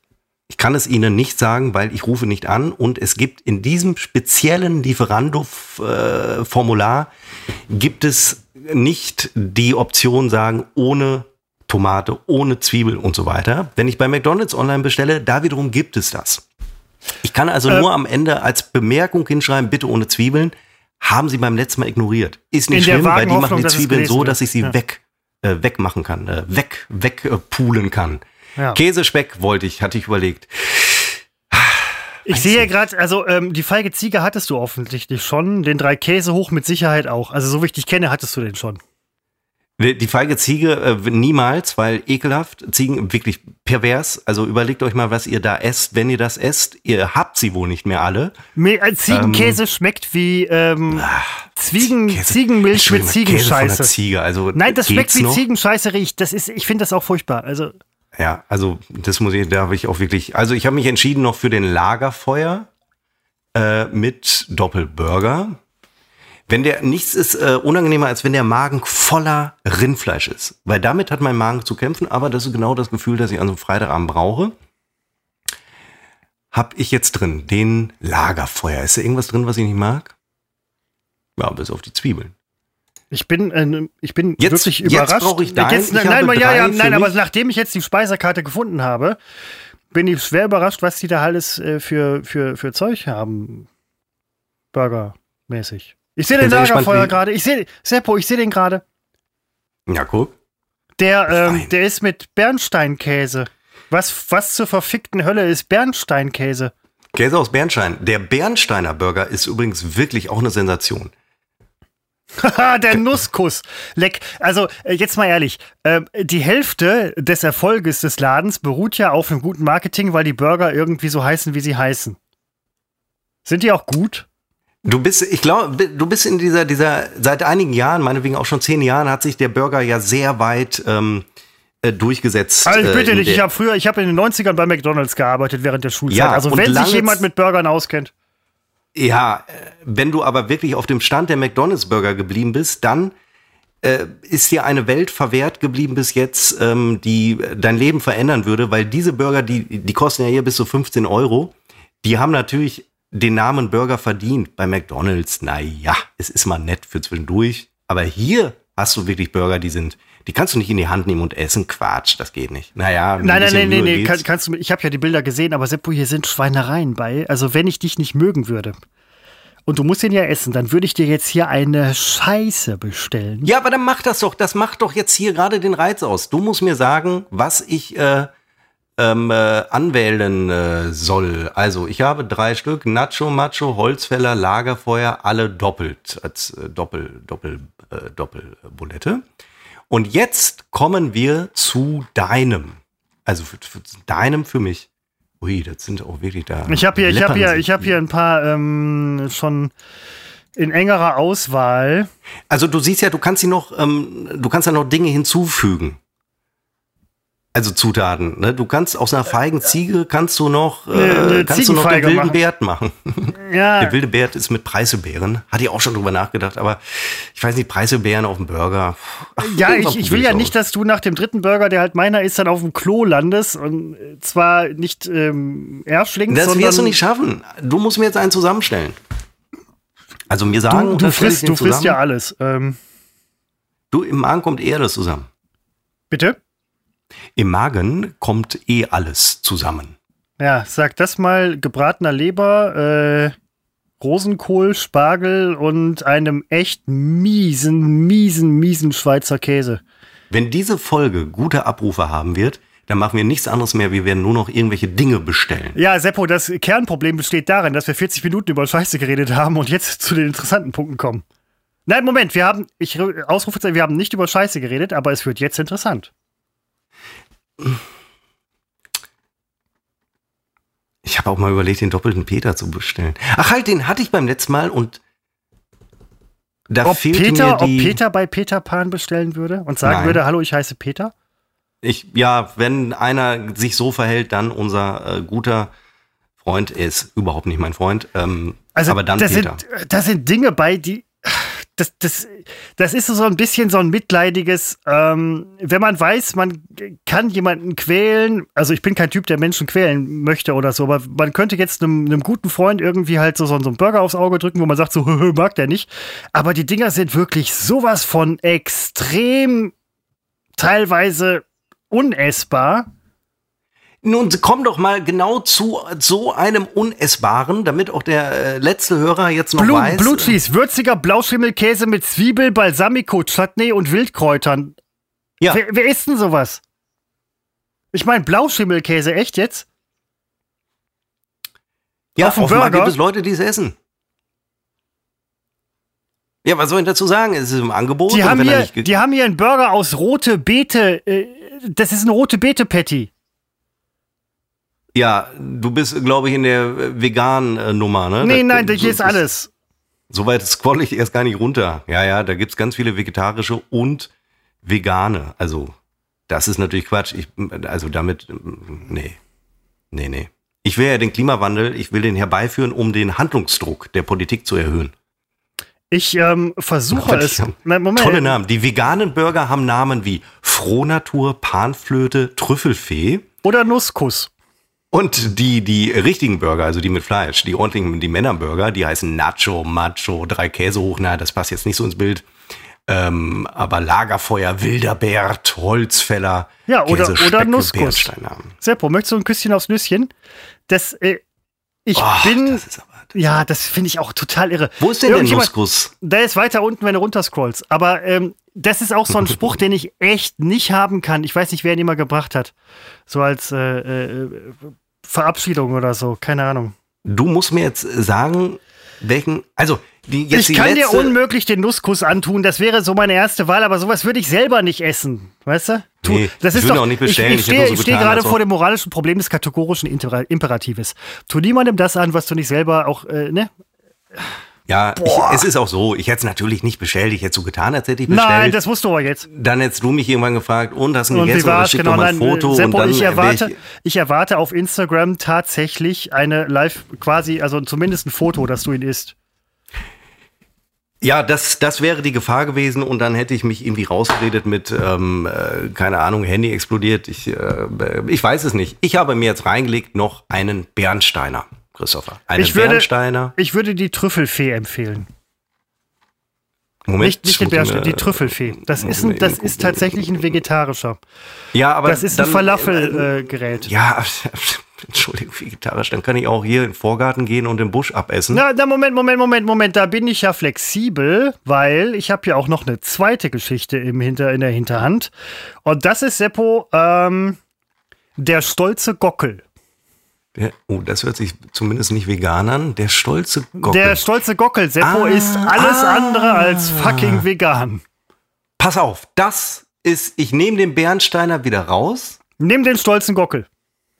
Ich, kann es Ihnen nicht sagen, weil ich rufe nicht an und es gibt in diesem speziellen Lieferando-Formular gibt es nicht die Option sagen, ohne Tomate, ohne Zwiebel und so weiter. Wenn ich bei McDonald's online bestelle, da wiederum gibt es das. Ich kann also äh, nur am Ende als Bemerkung hinschreiben, bitte ohne Zwiebeln. Haben Sie beim letzten Mal ignoriert. Ist nicht schlimm, weil die machen die Zwiebeln so, dass ich sie ja. weg, äh, wegmachen kann, äh, weg, wegpulen äh, kann. Ja. Käsespeck wollte ich, hatte ich überlegt. Ich sehe ja gerade, also ähm, die feige Ziege hattest du offensichtlich schon, den drei Käse hoch mit Sicherheit auch. Also so wie ich dich kenne, hattest du den schon. Die feige Ziege äh, niemals, weil ekelhaft. Ziegen wirklich pervers. Also überlegt euch mal, was ihr da esst. Wenn ihr das esst, ihr habt sie wohl nicht mehr alle. Äh, Ziegenkäse ähm, schmeckt wie ähm, ach, Zwiegen, Käse, Ziegenmilch mit Ziegenscheiße. Ziege, also Nein, das schmeckt wie noch? Ziegenscheiße riecht. Das ist, ich finde das auch furchtbar. Also ja, also das muss ich, da habe ich auch wirklich. Also ich habe mich entschieden noch für den Lagerfeuer äh, mit Doppelburger wenn der nichts ist äh, unangenehmer, als wenn der Magen voller Rindfleisch ist. Weil damit hat mein Magen zu kämpfen, aber das ist genau das Gefühl, das ich an so einem Freitagabend brauche. Hab ich jetzt drin den Lagerfeuer. Ist da irgendwas drin, was ich nicht mag? Ja, bis auf die Zwiebeln. Ich bin, äh, ich bin jetzt, wirklich überrascht. Jetzt brauche ich. Jetzt, nein, nein, ja, ja, nein, aber nachdem ich jetzt die Speisekarte gefunden habe, bin ich schwer überrascht, was die da alles äh, für, für, für Zeug haben. Burger-mäßig. Ich sehe den Lagerfeuer gerade. Ich sehe, Seppo, ich sehe den gerade. Ja, guck. Der, ähm, der ist mit Bernsteinkäse. Was, was zur verfickten Hölle ist Bernsteinkäse? Käse aus Bernstein. Der Bernsteiner Burger ist übrigens wirklich auch eine Sensation. Haha, der Nusskuss. Leck. Also, äh, jetzt mal ehrlich. Äh, die Hälfte des Erfolges des Ladens beruht ja auf einem guten Marketing, weil die Burger irgendwie so heißen, wie sie heißen. Sind die auch gut? Du bist, ich glaube, du bist in dieser, dieser, seit einigen Jahren, meinetwegen auch schon zehn Jahren, hat sich der Burger ja sehr weit ähm, äh, durchgesetzt. Also ich bitte äh, dich, ich habe früher, ich habe in den 90ern bei McDonalds gearbeitet während der Schulzeit. Ja, also wenn sich jemand mit Burgern auskennt. Ja, äh, wenn du aber wirklich auf dem Stand der McDonalds-Burger geblieben bist, dann äh, ist dir eine Welt verwehrt geblieben bis jetzt, ähm, die dein Leben verändern würde, weil diese Burger, die, die kosten ja hier bis zu 15 Euro. Die haben natürlich den Namen Burger verdient. Bei McDonalds, naja, es ist mal nett für zwischendurch. Aber hier hast du wirklich Burger, die sind, die kannst du nicht in die Hand nehmen und essen. Quatsch, das geht nicht. Naja, nein, nein, nein, nein, nee, kann, kannst du, ich habe ja die Bilder gesehen, aber Seppo, hier sind Schweinereien bei. Also wenn ich dich nicht mögen würde. Und du musst ihn ja essen, dann würde ich dir jetzt hier eine Scheiße bestellen. Ja, aber dann mach das doch. Das macht doch jetzt hier gerade den Reiz aus. Du musst mir sagen, was ich äh, ähm, äh, anwählen äh, soll. Also ich habe drei Stück, Nacho, Macho, Holzfäller, Lagerfeuer, alle doppelt, als äh, Doppel, Doppel, äh, Doppelbulette. Und jetzt kommen wir zu deinem. Also für, für deinem für mich. Ui, das sind auch wirklich da. Ich habe hier, ich habe hier, ich habe hier ein paar ähm, schon in engerer Auswahl. Also du siehst ja, du kannst sie noch, ähm, du kannst ja noch Dinge hinzufügen. Also Zutaten. Ne? Du kannst aus einer feigen Ziege kannst du noch, äh, kannst du noch den wilden machen. Bärt machen. Ja. Der wilde Bärt ist mit Preiselbeeren. Hatte ich auch schon drüber nachgedacht, aber ich weiß nicht, Preiselbeeren auf dem Burger. Ja, ich, ich will ja aus. nicht, dass du nach dem dritten Burger, der halt meiner ist, dann auf dem Klo landest und zwar nicht ähm, erschlingst, Das wirst du nicht schaffen. Du musst mir jetzt einen zusammenstellen. Also mir sagen, du, du frisst, du frisst ja alles. Ähm. Du, im Magen kommt eher das zusammen. Bitte? Im Magen kommt eh alles zusammen. Ja, sag das mal, gebratener Leber, äh, Rosenkohl, Spargel und einem echt miesen, miesen, miesen Schweizer Käse. Wenn diese Folge gute Abrufe haben wird, dann machen wir nichts anderes mehr. Wir werden nur noch irgendwelche Dinge bestellen. Ja, Seppo, das Kernproblem besteht darin, dass wir 40 Minuten über Scheiße geredet haben und jetzt zu den interessanten Punkten kommen. Nein, Moment, wir haben, ich Ausrufezeichen, wir haben nicht über Scheiße geredet, aber es wird jetzt interessant. Ich habe auch mal überlegt, den doppelten Peter zu bestellen. Ach halt, den hatte ich beim letzten Mal und da ob fehlte Peter, mir die... Ob Peter bei Peter Pan bestellen würde und sagen Nein. würde, hallo, ich heiße Peter? Ich, ja, wenn einer sich so verhält, dann unser äh, guter Freund ist überhaupt nicht mein Freund. Ähm, also aber dann das Peter. Sind, da sind Dinge bei, die das, das, das ist so ein bisschen so ein mitleidiges, ähm, wenn man weiß, man kann jemanden quälen, also ich bin kein Typ, der Menschen quälen möchte oder so, aber man könnte jetzt einem, einem guten Freund irgendwie halt so, so, einen Burger aufs Auge drücken, wo man sagt, so mag der nicht. Aber die Dinger sind wirklich sowas von extrem teilweise unessbar. Nun komm doch mal genau zu so einem Unessbaren, damit auch der äh, letzte Hörer jetzt noch Blut, weiß. Blutschieß, würziger Blauschimmelkäse mit Zwiebel, Balsamico, Chutney und Wildkräutern. Ja. Wer, wer isst denn sowas? Ich meine, Blauschimmelkäse, echt jetzt? Ja, auf offenbar Burger? gibt es Leute, die es essen. Ja, was soll ich dazu sagen? Es ist im Angebot. Die, haben hier, die haben hier einen Burger aus rote Beete. Äh, das ist ein rote Beete-Patty. Ja, du bist, glaube ich, in der veganen Nummer, ne? Nee, da, nein, das so, ist alles. Soweit scroll ich erst gar nicht runter. Ja, ja, da gibt's ganz viele vegetarische und vegane. Also, das ist natürlich Quatsch. Ich, also damit, nee. Nee, nee. Ich will ja den Klimawandel, ich will den herbeiführen, um den Handlungsdruck der Politik zu erhöhen. Ich ähm, versuche es. Moment. Tolle Namen. Die veganen Burger haben Namen wie Frohnatur, Panflöte, Trüffelfee. Oder Nusskuss. Und die, die richtigen Burger, also die mit Fleisch, die ordentlichen, die Männerburger, die heißen Nacho, Macho, drei Käse hoch, na, das passt jetzt nicht so ins Bild. Ähm, aber Lagerfeuer, wilder Bert, Holzfäller. Ja, oder, Käse, oder Nusskuss. Seppo, möchtest du ein Küsschen aufs Nüsschen? Das, äh, ich oh, bin. Das ja, das finde ich auch total irre. Wo ist denn der Nusskuss? Der ist weiter unten, wenn du runterscrollst. Aber ähm, das ist auch so ein Spruch, den ich echt nicht haben kann. Ich weiß nicht, wer ihn immer gebracht hat. So als äh, äh, Verabschiedung oder so, keine Ahnung. Du musst mir jetzt sagen, welchen, also die, jetzt ich kann dir unmöglich den Nusskuss antun, das wäre so meine erste Wahl, aber sowas würde ich selber nicht essen, weißt du? Tu, nee, das ist doch, auch nicht bestellen. Ich, ich stehe so steh gerade vor dem moralischen Problem des kategorischen Imperatives. Tu niemandem das an, was du nicht selber auch, äh, ne? Ja, ich, es ist auch so. Ich hätte es natürlich nicht bestellt. Ich hätte so getan, als hätte ich bestellt. Nein, das musst du aber jetzt. Dann hättest du mich irgendwann gefragt, und hast du gegessen oder schick genau, doch mal ein Foto. Seppo, und dann ich, erwarte, ich, ich erwarte auf Instagram tatsächlich eine Live, quasi, also zumindest ein Foto, dass du ihn isst. Ja, das, das wäre die Gefahr gewesen und dann hätte ich mich irgendwie rausgeredet mit, ähm, äh, keine Ahnung, Handy explodiert. Ich, äh, ich weiß es nicht. Ich habe mir jetzt reingelegt noch einen Bernsteiner. Christopher. Eine ich würde, Bernsteiner. Ich würde die Trüffelfee empfehlen. Moment, nicht, nicht den Bernstein, die Trüffelfee. Das ist, ein, das ist tatsächlich ein vegetarischer. Ja, aber. Das ist ein Falafelgerät. Äh, ja, Entschuldigung, vegetarisch. Dann kann ich auch hier in den Vorgarten gehen und den Busch abessen. Na, na, Moment, Moment, Moment, Moment. Da bin ich ja flexibel, weil ich habe ja auch noch eine zweite Geschichte im Hinter, in der Hinterhand. Und das ist Seppo, ähm, der stolze Gockel. Der, oh, das hört sich zumindest nicht vegan an. Der stolze Gockel. Der stolze Gockel, Seppo, ah, ist alles ah, andere als fucking vegan. Pass auf, das ist, ich nehme den Bernsteiner wieder raus. Nimm den stolzen Gockel.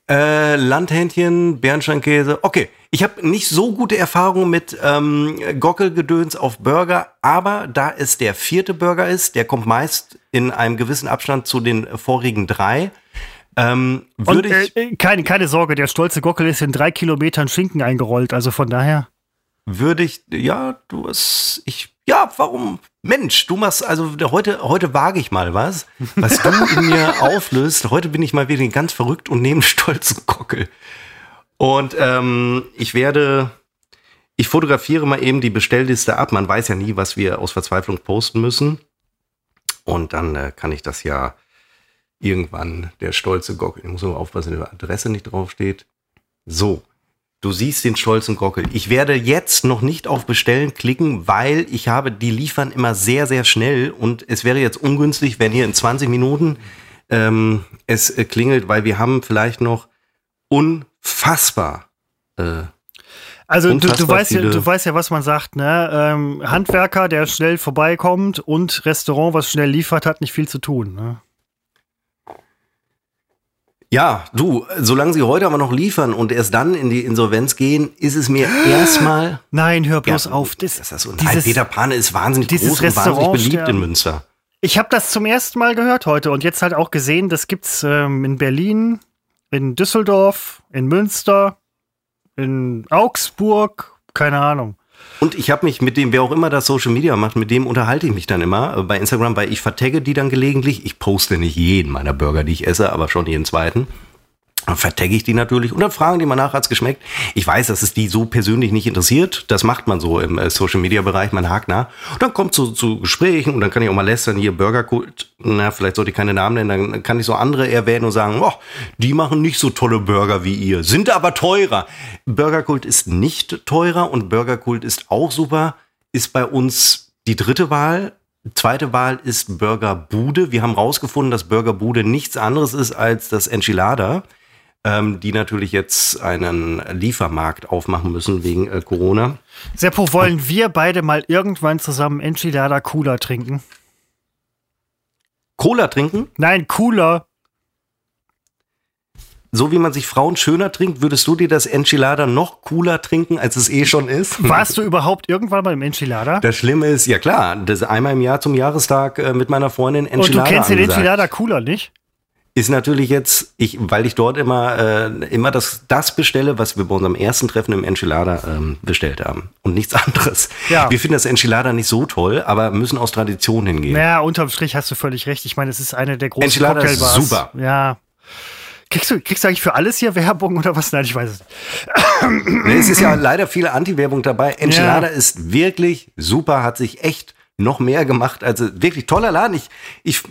Äh, Landhändchen, Bernsteinkäse. Okay, ich habe nicht so gute Erfahrungen mit ähm, Gockelgedöns auf Burger, aber da es der vierte Burger ist, der kommt meist in einem gewissen Abstand zu den vorigen drei. Ähm, würde Und, ich, äh, keine, keine Sorge, der stolze Gockel ist in drei Kilometern Schinken eingerollt, also von daher. Würde ich, ja, du hast, ich, ja, warum? Mensch, du machst, also heute, heute wage ich mal was, was du in mir auflöst. Heute bin ich mal wieder ganz verrückt und nehme stolzen Gockel. Und ähm, ich werde, ich fotografiere mal eben die Bestellliste ab. Man weiß ja nie, was wir aus Verzweiflung posten müssen. Und dann äh, kann ich das ja irgendwann der stolze Gockel. Ich muss nur aufpassen, dass die Adresse nicht draufsteht. So. Du siehst den stolzen Gockel. Ich werde jetzt noch nicht auf Bestellen klicken, weil ich habe, die liefern immer sehr, sehr schnell und es wäre jetzt ungünstig, wenn hier in 20 Minuten ähm, es äh, klingelt, weil wir haben vielleicht noch unfassbar. Äh, also du, du, weißt ja, du weißt ja, was man sagt, ne? Ähm, Handwerker, der schnell vorbeikommt und Restaurant, was schnell liefert, hat nicht viel zu tun. Ne? Ja, du, solange sie heute aber noch liefern und erst dann in die Insolvenz gehen, ist es mir erstmal. Nein, hör bloß ja, auf. Das, das ist so. Dieses, Peter Pane ist wahnsinnig groß und wahnsinnig beliebt in Münster. Ich habe das zum ersten Mal gehört heute und jetzt halt auch gesehen, das gibt's ähm, in Berlin, in Düsseldorf, in Münster, in Augsburg, keine Ahnung. Und ich habe mich mit dem, wer auch immer das Social Media macht, mit dem unterhalte ich mich dann immer äh, bei Instagram, weil ich vertagge die dann gelegentlich. Ich poste nicht jeden meiner Burger, die ich esse, aber schon jeden zweiten. Dann vertagge ich die natürlich und dann fragen die mal nach, hat's geschmeckt. Ich weiß, dass es die so persönlich nicht interessiert. Das macht man so im äh, Social Media Bereich, man hakt nach. Und dann kommt zu, zu Gesprächen und dann kann ich auch mal lästern, hier Burgerkult, na, vielleicht sollte ich keine Namen nennen, dann kann ich so andere erwähnen und sagen, oh, die machen nicht so tolle Burger wie ihr, sind aber teurer. Burgerkult ist nicht teurer und Burgerkult ist auch super, ist bei uns die dritte Wahl. Zweite Wahl ist Burgerbude. Wir haben rausgefunden, dass Burgerbude nichts anderes ist als das Enchilada ähm, die natürlich jetzt einen Liefermarkt aufmachen müssen wegen äh, Corona. Seppo, wollen wir beide mal irgendwann zusammen Enchilada Cooler trinken? Cola trinken? Nein, Cooler. So wie man sich Frauen schöner trinkt, würdest du dir das Enchilada noch cooler trinken, als es eh schon ist? Warst du überhaupt irgendwann mal im Enchilada? Das Schlimme ist, ja klar, das einmal im Jahr zum Jahrestag äh, mit meiner Freundin Enchilada. Und du kennst den Enchilada cooler nicht? Ist natürlich jetzt, ich, weil ich dort immer, äh, immer das, das bestelle, was wir bei unserem ersten Treffen im Enchilada ähm, bestellt haben. Und nichts anderes. Ja. Wir finden das Enchilada nicht so toll, aber müssen aus Tradition hingehen. Ja, unterm Strich hast du völlig recht. Ich meine, es ist eine der großen Enchilada Cocktailbars. Ist super. Ja. Kriegst du, kriegst du eigentlich für alles hier Werbung oder was? Nein, ich weiß es nicht. Nee, es ist ja leider viel Anti-Werbung dabei. Enchilada ja. ist wirklich super, hat sich echt noch mehr gemacht. Also wirklich toller Laden. Ich, ich,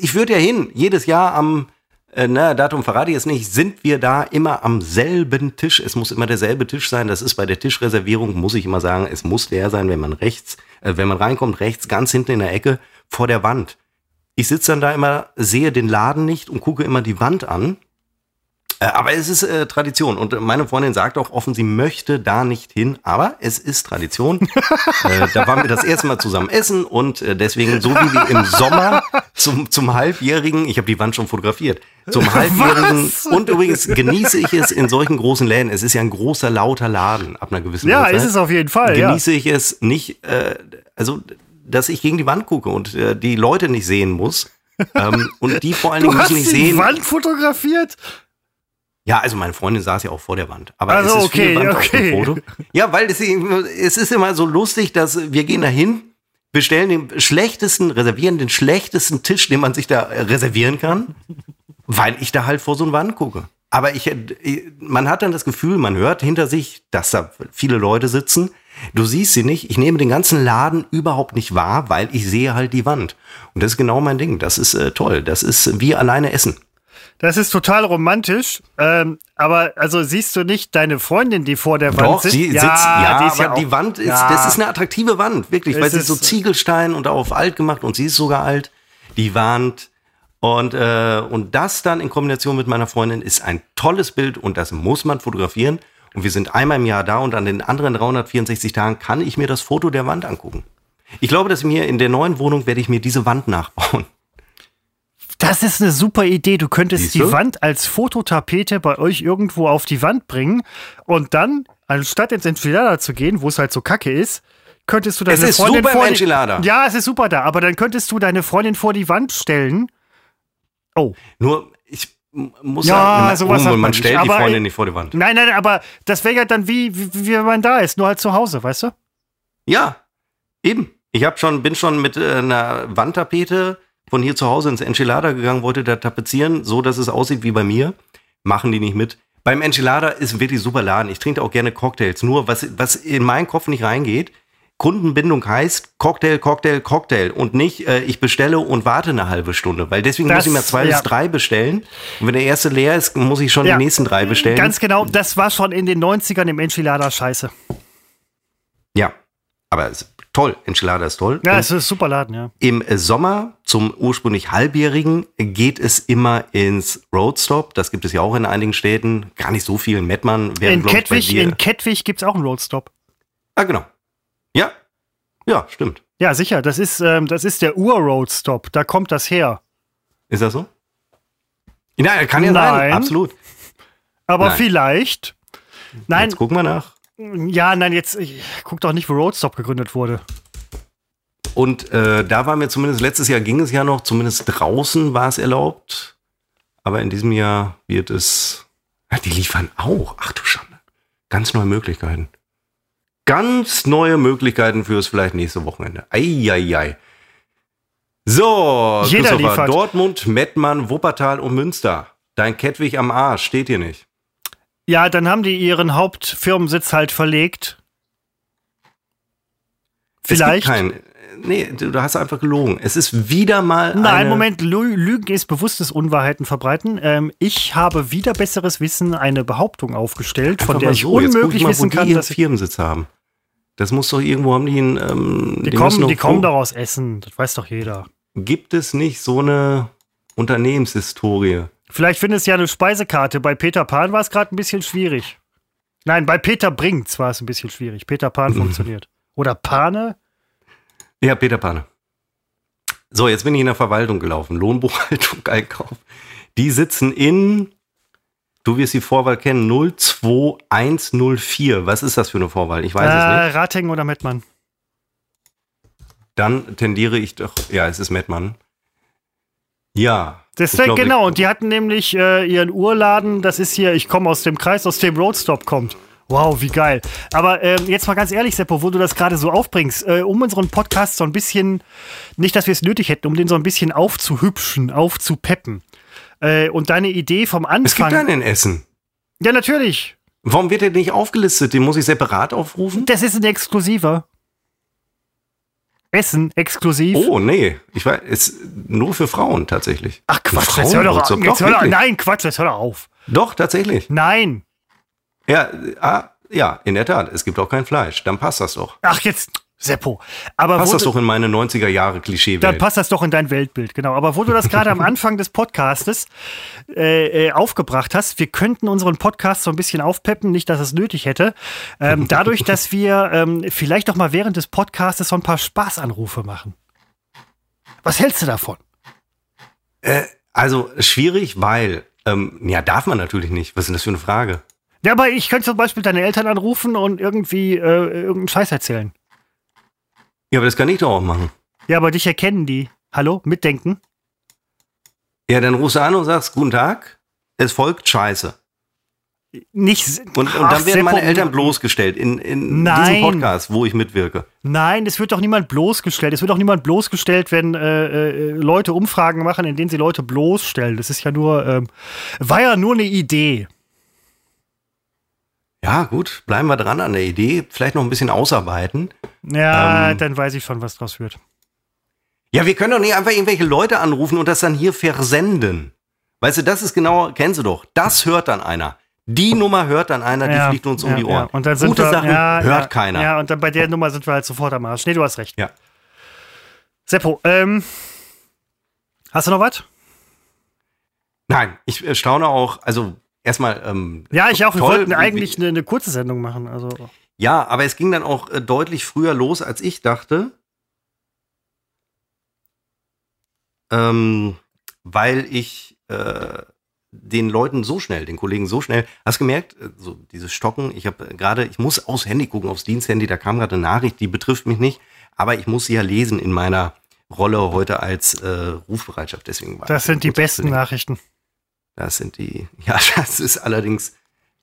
ich würde ja hin, jedes Jahr am, äh, na, Datum verrate ich jetzt nicht, sind wir da immer am selben Tisch. Es muss immer derselbe Tisch sein. Das ist bei der Tischreservierung, muss ich immer sagen, es muss der sein, wenn man rechts, äh, wenn man reinkommt, rechts, ganz hinten in der Ecke, vor der Wand. Ich sitze dann da immer, sehe den Laden nicht und gucke immer die Wand an aber es ist äh, Tradition und meine Freundin sagt auch offen, sie möchte da nicht hin, aber es ist Tradition. äh, da waren wir das erste Mal zusammen essen und äh, deswegen, so wie wir im Sommer zum, zum Halbjährigen, ich habe die Wand schon fotografiert, zum Halbjährigen Was? und übrigens genieße ich es in solchen großen Läden. Es ist ja ein großer, lauter Laden ab einer gewissen Ja, Uhrzeit. ist es auf jeden Fall. Genieße ja. ich es nicht, äh, also dass ich gegen die Wand gucke und äh, die Leute nicht sehen muss. ähm, und die vor allen Dingen müssen nicht sehen. Du hast die Wand fotografiert? Ja, also meine Freundin saß ja auch vor der Wand. Aber also, es ist okay, Wand okay. Foto. Ja, weil es, es ist immer so lustig, dass wir gehen dahin, bestellen den schlechtesten, reservieren den schlechtesten Tisch, den man sich da reservieren kann, weil ich da halt vor so eine Wand gucke. Aber ich, man hat dann das Gefühl, man hört hinter sich, dass da viele Leute sitzen. Du siehst sie nicht. Ich nehme den ganzen Laden überhaupt nicht wahr, weil ich sehe halt die Wand. Und das ist genau mein Ding. Das ist äh, toll. Das ist wie alleine essen. Das ist total romantisch. Ähm, aber also siehst du nicht deine Freundin, die vor der Wand Doch, sitzt? Sie ja, sitzt, ja, die, ist ja auch, die Wand ist, ja. das ist eine attraktive Wand, wirklich, weil sie ist so Ziegelstein und auf alt gemacht und sie ist sogar alt. Die Wand. Und, äh, und das dann in Kombination mit meiner Freundin ist ein tolles Bild und das muss man fotografieren. Und wir sind einmal im Jahr da und an den anderen 364 Tagen kann ich mir das Foto der Wand angucken. Ich glaube, dass mir in der neuen Wohnung werde ich mir diese Wand nachbauen. Das ist eine super Idee. Du könntest die Wand als Fototapete bei euch irgendwo auf die Wand bringen und dann, anstatt ins Enchilada zu gehen, wo es halt so kacke ist, könntest du deine es ist Freundin super vor. Die, ja, es ist super da, aber dann könntest du deine Freundin vor die Wand stellen. Oh. Nur, ich muss ja, ja sowas man, man stellt nicht. die Freundin nicht vor die Wand. Nein, nein, aber das wäre ja dann wie, wie, wie wenn man da ist, nur halt zu Hause, weißt du? Ja, eben. Ich hab schon, bin schon mit äh, einer Wandtapete von hier zu Hause ins Enchilada gegangen, wollte da tapezieren, so dass es aussieht wie bei mir. Machen die nicht mit. Beim Enchilada ist ein wirklich super Laden. Ich trinke auch gerne Cocktails. Nur was, was in meinen Kopf nicht reingeht, Kundenbindung heißt Cocktail, Cocktail, Cocktail und nicht äh, ich bestelle und warte eine halbe Stunde, weil deswegen Das- muss ich mir zwei ja. bis drei bestellen und wenn der erste leer ist, muss ich schon Ja. die nächsten drei bestellen. Ganz genau, das war schon in den 90ern im Enchilada scheiße. ja, aber es toll, Enchilada ist toll. Ja, es ist ein super Laden, ja. Im Sommer zum ursprünglich halbjährigen geht es immer ins Roadstop. Das gibt es ja auch in einigen Städten. Gar nicht so viel. Mettmann wäre, In glaub ich, bei Kettwig, dir. in Kettwig gibt es auch einen Roadstop. ah, genau. Ja. Ja, stimmt. Ja, sicher, das ist, ähm, das ist der Ur-Roadstop. Da kommt das her. Ist das so? Ja, kann ja sein. Nein. Absolut. Aber Nein. vielleicht. Nein, Jetzt gucken wir nach. Ja, nein, jetzt ich, guck doch nicht, wo Roadstop gegründet wurde. Und äh, da war mir zumindest, letztes Jahr ging es ja noch, zumindest draußen war es erlaubt. Aber in diesem Jahr wird es. Ja, die liefern auch. Ach du Schande. Ganz neue Möglichkeiten. Ganz neue Möglichkeiten fürs vielleicht nächste Wochenende. Eieiei. So, Jeder liefert. Dortmund, Mettmann, Wuppertal und Münster. Dein Kettwig am Arsch steht hier nicht. Ja, dann haben die ihren Hauptfirmensitz halt verlegt. Vielleicht. Es gibt kein, nee, du, hast einfach gelogen. Es ist wieder mal Nein, Moment, Lü- Lügen ist bewusstes Unwahrheiten verbreiten. Ähm, ich habe wieder besseres Wissen eine Behauptung aufgestellt, von Einfach der mal ich so. Guck unmöglich mal, wissen wo kann, die dass ich, Firmensitz haben. Das muss doch irgendwo haben die einen, ähm, die, müssen kommen, die kommen wo- doch aus Essen. Das weiß doch jeder. Gibt es nicht so eine Unternehmenshistorie? Vielleicht findest du ja eine Speisekarte. Bei Peter Pan war es gerade ein bisschen schwierig. Nein, bei Peter Brinks war es ein bisschen schwierig. Peter Pan funktioniert. Oder Pane? Ja, Peter Panne. So, jetzt bin ich in der Verwaltung gelaufen. Lohnbuchhaltung, Einkauf. Die sitzen in, du wirst die Vorwahl kennen, 02104. Was ist das für eine Vorwahl? Ich weiß es Äh, nicht. Ratingen oder Mettmann? Dann tendiere ich doch, ja, es ist Mettmann. Ja. Das ich glaub, genau, und die hatten nämlich äh, ihren Urladen, das ist hier, ich komme aus dem Kreis, aus dem Roadstop kommt. Wow, wie geil. Aber ähm, jetzt mal ganz ehrlich, Seppo, wo du das gerade so aufbringst, äh, um unseren Podcast so ein bisschen, nicht, dass wir es nötig hätten, um den so ein bisschen aufzuhübschen, aufzupeppen. Äh, und deine Idee vom Es gibt Anfang. einen in Essen. ja, natürlich. Warum wird der nicht aufgelistet? Den muss ich separat aufrufen? Das ist ein Exklusiver. Essen exklusiv. Oh, nee. Ich weiß, ist nur für Frauen tatsächlich. Ach Quatsch, jetzt hör doch auf. Jetzt hör doch, nein, Quatsch, jetzt hör doch auf. Doch, tatsächlich. Nein. Ja, ah, ja, in der Tat. Es gibt auch kein Fleisch. Dann passt das doch. Ach, jetzt, Seppo. Aber Passt das doch in meine 90er Jahre Klischee Dann passt das doch in dein Weltbild, genau. Aber wo du das gerade am Anfang des Podcastes äh, äh, aufgebracht hast, wir könnten unseren Podcast so ein bisschen aufpeppen, nicht, dass es nötig hätte. Ähm, dadurch, dass wir ähm, vielleicht doch mal während des Podcastes so ein paar Spaßanrufe machen. Was hältst du davon? Also schwierig, weil, ähm, ja, darf man natürlich nicht. Was ist denn das für eine Frage? Ja, aber ich könnte zum Beispiel deine Eltern anrufen und irgendwie äh, irgendeinen Scheiß erzählen. Ja, aber das kann ich doch auch machen. Ja, aber dich erkennen die. Hallo? Mitdenken? Ja, dann rufst du an und sagst, guten Tag, es folgt Scheiße. Nicht. Und, und Ach, dann werden meine Eltern bloßgestellt in, in Nein. diesem Podcast, wo ich mitwirke. Nein, es wird doch niemand bloßgestellt. Es wird doch niemand bloßgestellt, wenn äh, äh, Leute Umfragen machen, in denen sie Leute bloßstellen. Das ist ja nur, ähm, war ja nur eine Idee. Ja, gut, bleiben wir dran an der Idee. Vielleicht noch ein bisschen ausarbeiten. Ja, Ähm. dann weiß ich schon, was draus wird. Ja, wir können doch nicht einfach irgendwelche Leute anrufen und das dann hier versenden. Weißt du, das ist genau, kennst du doch. Das hört dann einer. Die Nummer hört dann einer, die ja, fliegt uns um ja, die Ohren. Ja. Und dann sind Gute wir, Sachen ja, hört keiner. Ja, und dann bei der Nummer sind wir halt sofort am Arsch. Nee, du hast recht. Ja. Seppo, ähm, hast du noch was? Nein, ich äh, staune auch, also erstmal, ähm, Ja, ich auch. Wir wollten eigentlich eine, eine kurze Sendung machen. Also, ja, aber es ging dann auch äh, deutlich früher los, als ich dachte. Ähm, weil ich äh, den Leuten so schnell, den Kollegen so schnell, hast gemerkt, äh, so dieses Stocken, ich habe gerade, ich muss aufs Handy gucken, aufs Diensthandy, da kam gerade eine Nachricht, die betrifft mich nicht, aber ich muss sie ja lesen in meiner Rolle heute als äh, Rufbereitschaft, deswegen war das sind die besten Nachrichten. Das sind die, ja, das ist allerdings,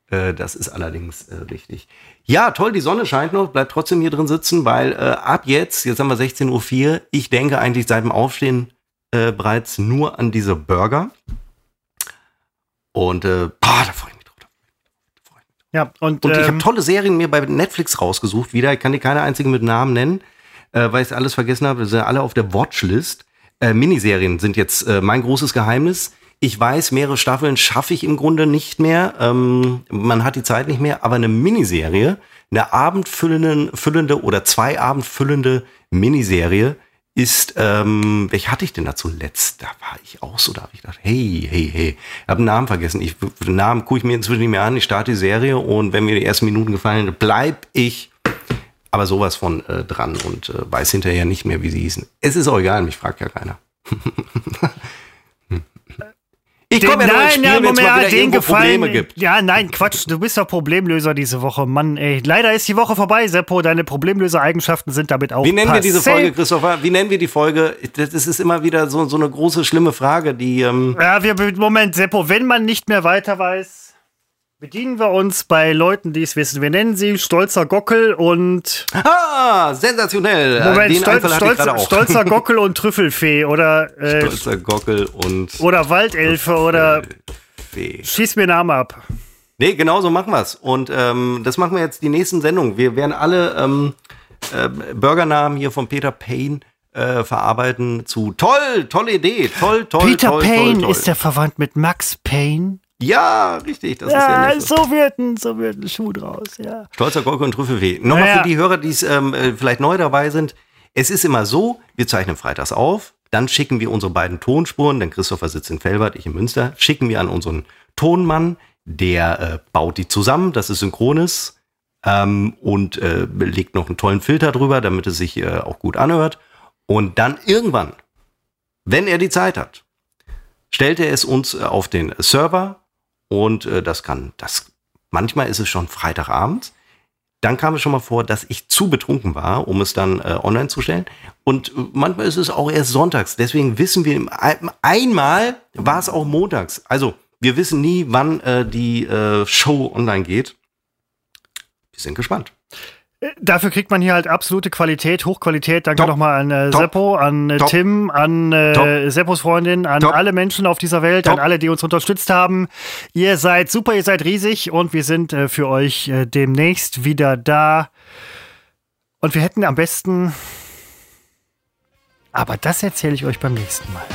äh, das ist allerdings äh, richtig. Ja, toll, die Sonne scheint noch, bleibt trotzdem hier drin sitzen, weil äh, ab jetzt, jetzt haben wir 16.04 Uhr, ich denke eigentlich seit dem Aufstehen äh, bereits nur an diese Burger. Und äh, ah, da freue ich mich drauf. Da freu ich mich drauf. Ja, und, Und ich ähm, habe tolle Serien mir bei Netflix rausgesucht wieder. Ich kann dir keine einzige mit Namen nennen, äh, weil ich alles vergessen habe. Das sind alle auf der Watchlist. Äh, Miniserien sind jetzt äh, mein großes Geheimnis. Ich weiß, mehrere Staffeln schaffe ich im Grunde nicht mehr. Ähm, man hat die Zeit nicht mehr. Aber eine Miniserie, eine abendfüllende füllende oder zwei abendfüllende Miniserie ist, ähm, welche hatte ich denn da zuletzt? Da war ich auch so, da habe ich gedacht, hey, hey, hey, ich habe einen Namen vergessen. Ich, den Namen gucke ich mir inzwischen nicht mehr an. Ich starte die Serie und wenn mir die ersten Minuten gefallen, bleib ich aber sowas von äh, dran und äh, weiß hinterher nicht mehr, wie sie hießen. Es ist auch egal, mich fragt ja keiner. ich komme ja nur ins Spiel, wenn es mal wieder irgendwo Gefallen, Probleme gibt. Ja, nein, Quatsch, du bist doch Problemlöser diese Woche. Mann, ey. Leider ist die Woche vorbei, Seppo. Deine Problemlöser-Eigenschaften sind damit auch Wie nennen wir diese passé. Folge, Christopher? Wie nennen wir die Folge? Das ist immer wieder so, so eine große, schlimme Frage, die. Ähm, Ja, wir, Moment, Seppo, wenn man nicht mehr weiter weiß, bedienen wir uns bei Leuten, die es wissen. Wir nennen sie Stolzer Gockel und ah, sensationell. Moment, Den Stol Einfall hatte ich gerade Stolz, auch. Stolzer Gockel und Trüffelfee oder, äh, Stolzer Gockel und oder Waldelfe oder Fee. schieß mir Namen ab. Nee, genau so machen wir's. Und ähm, das machen wir jetzt die nächsten Sendungen. Wir werden alle ähm, äh, Burgernamen hier von Peter Payne äh, verarbeiten zu toll, tolle Idee, toll, toll, Peter toll, Payne toll, toll. ist der verwandt mit Max Payne. Ja, richtig, das ist Ja, ja nicht so. wird ein, so wird ein Schuh draus, ja. Stolzer Gurke und Trüffelfee. Nochmal Naja. für die Hörer, die es ähm, äh, vielleicht neu dabei sind. Es ist immer so, wir zeichnen freitags auf, dann schicken wir unsere beiden Tonspuren, denn Christopher sitzt in Felbert, ich in Münster, schicken wir an unseren Tonmann, der äh, baut die zusammen, synchron ist ähm, und äh, legt noch einen tollen Filter drüber, damit es sich äh, auch gut anhört. Und dann irgendwann, wenn er die Zeit hat, stellt er es uns äh, auf den Server und äh, das kann, das manchmal ist es schon Freitagabend. Dann kam es schon mal vor, dass ich zu betrunken war, um es dann äh, online zu stellen. Und äh, manchmal ist es auch erst sonntags. Deswegen wissen wir, einmal war es auch montags. Also wir wissen nie, wann äh, die äh, Show online geht. Wir sind gespannt. Dafür kriegt man hier halt absolute Qualität, Hochqualität. Danke nochmal an äh, Top. Seppo, an äh. Tim, an äh. Seppos Freundin, an Top. alle Menschen auf dieser Welt, Top. an alle, die uns unterstützt haben. Ihr seid super, ihr seid riesig und wir sind äh, für euch äh, demnächst wieder da. Und wir hätten am besten. Aber das erzähle ich euch beim nächsten Mal.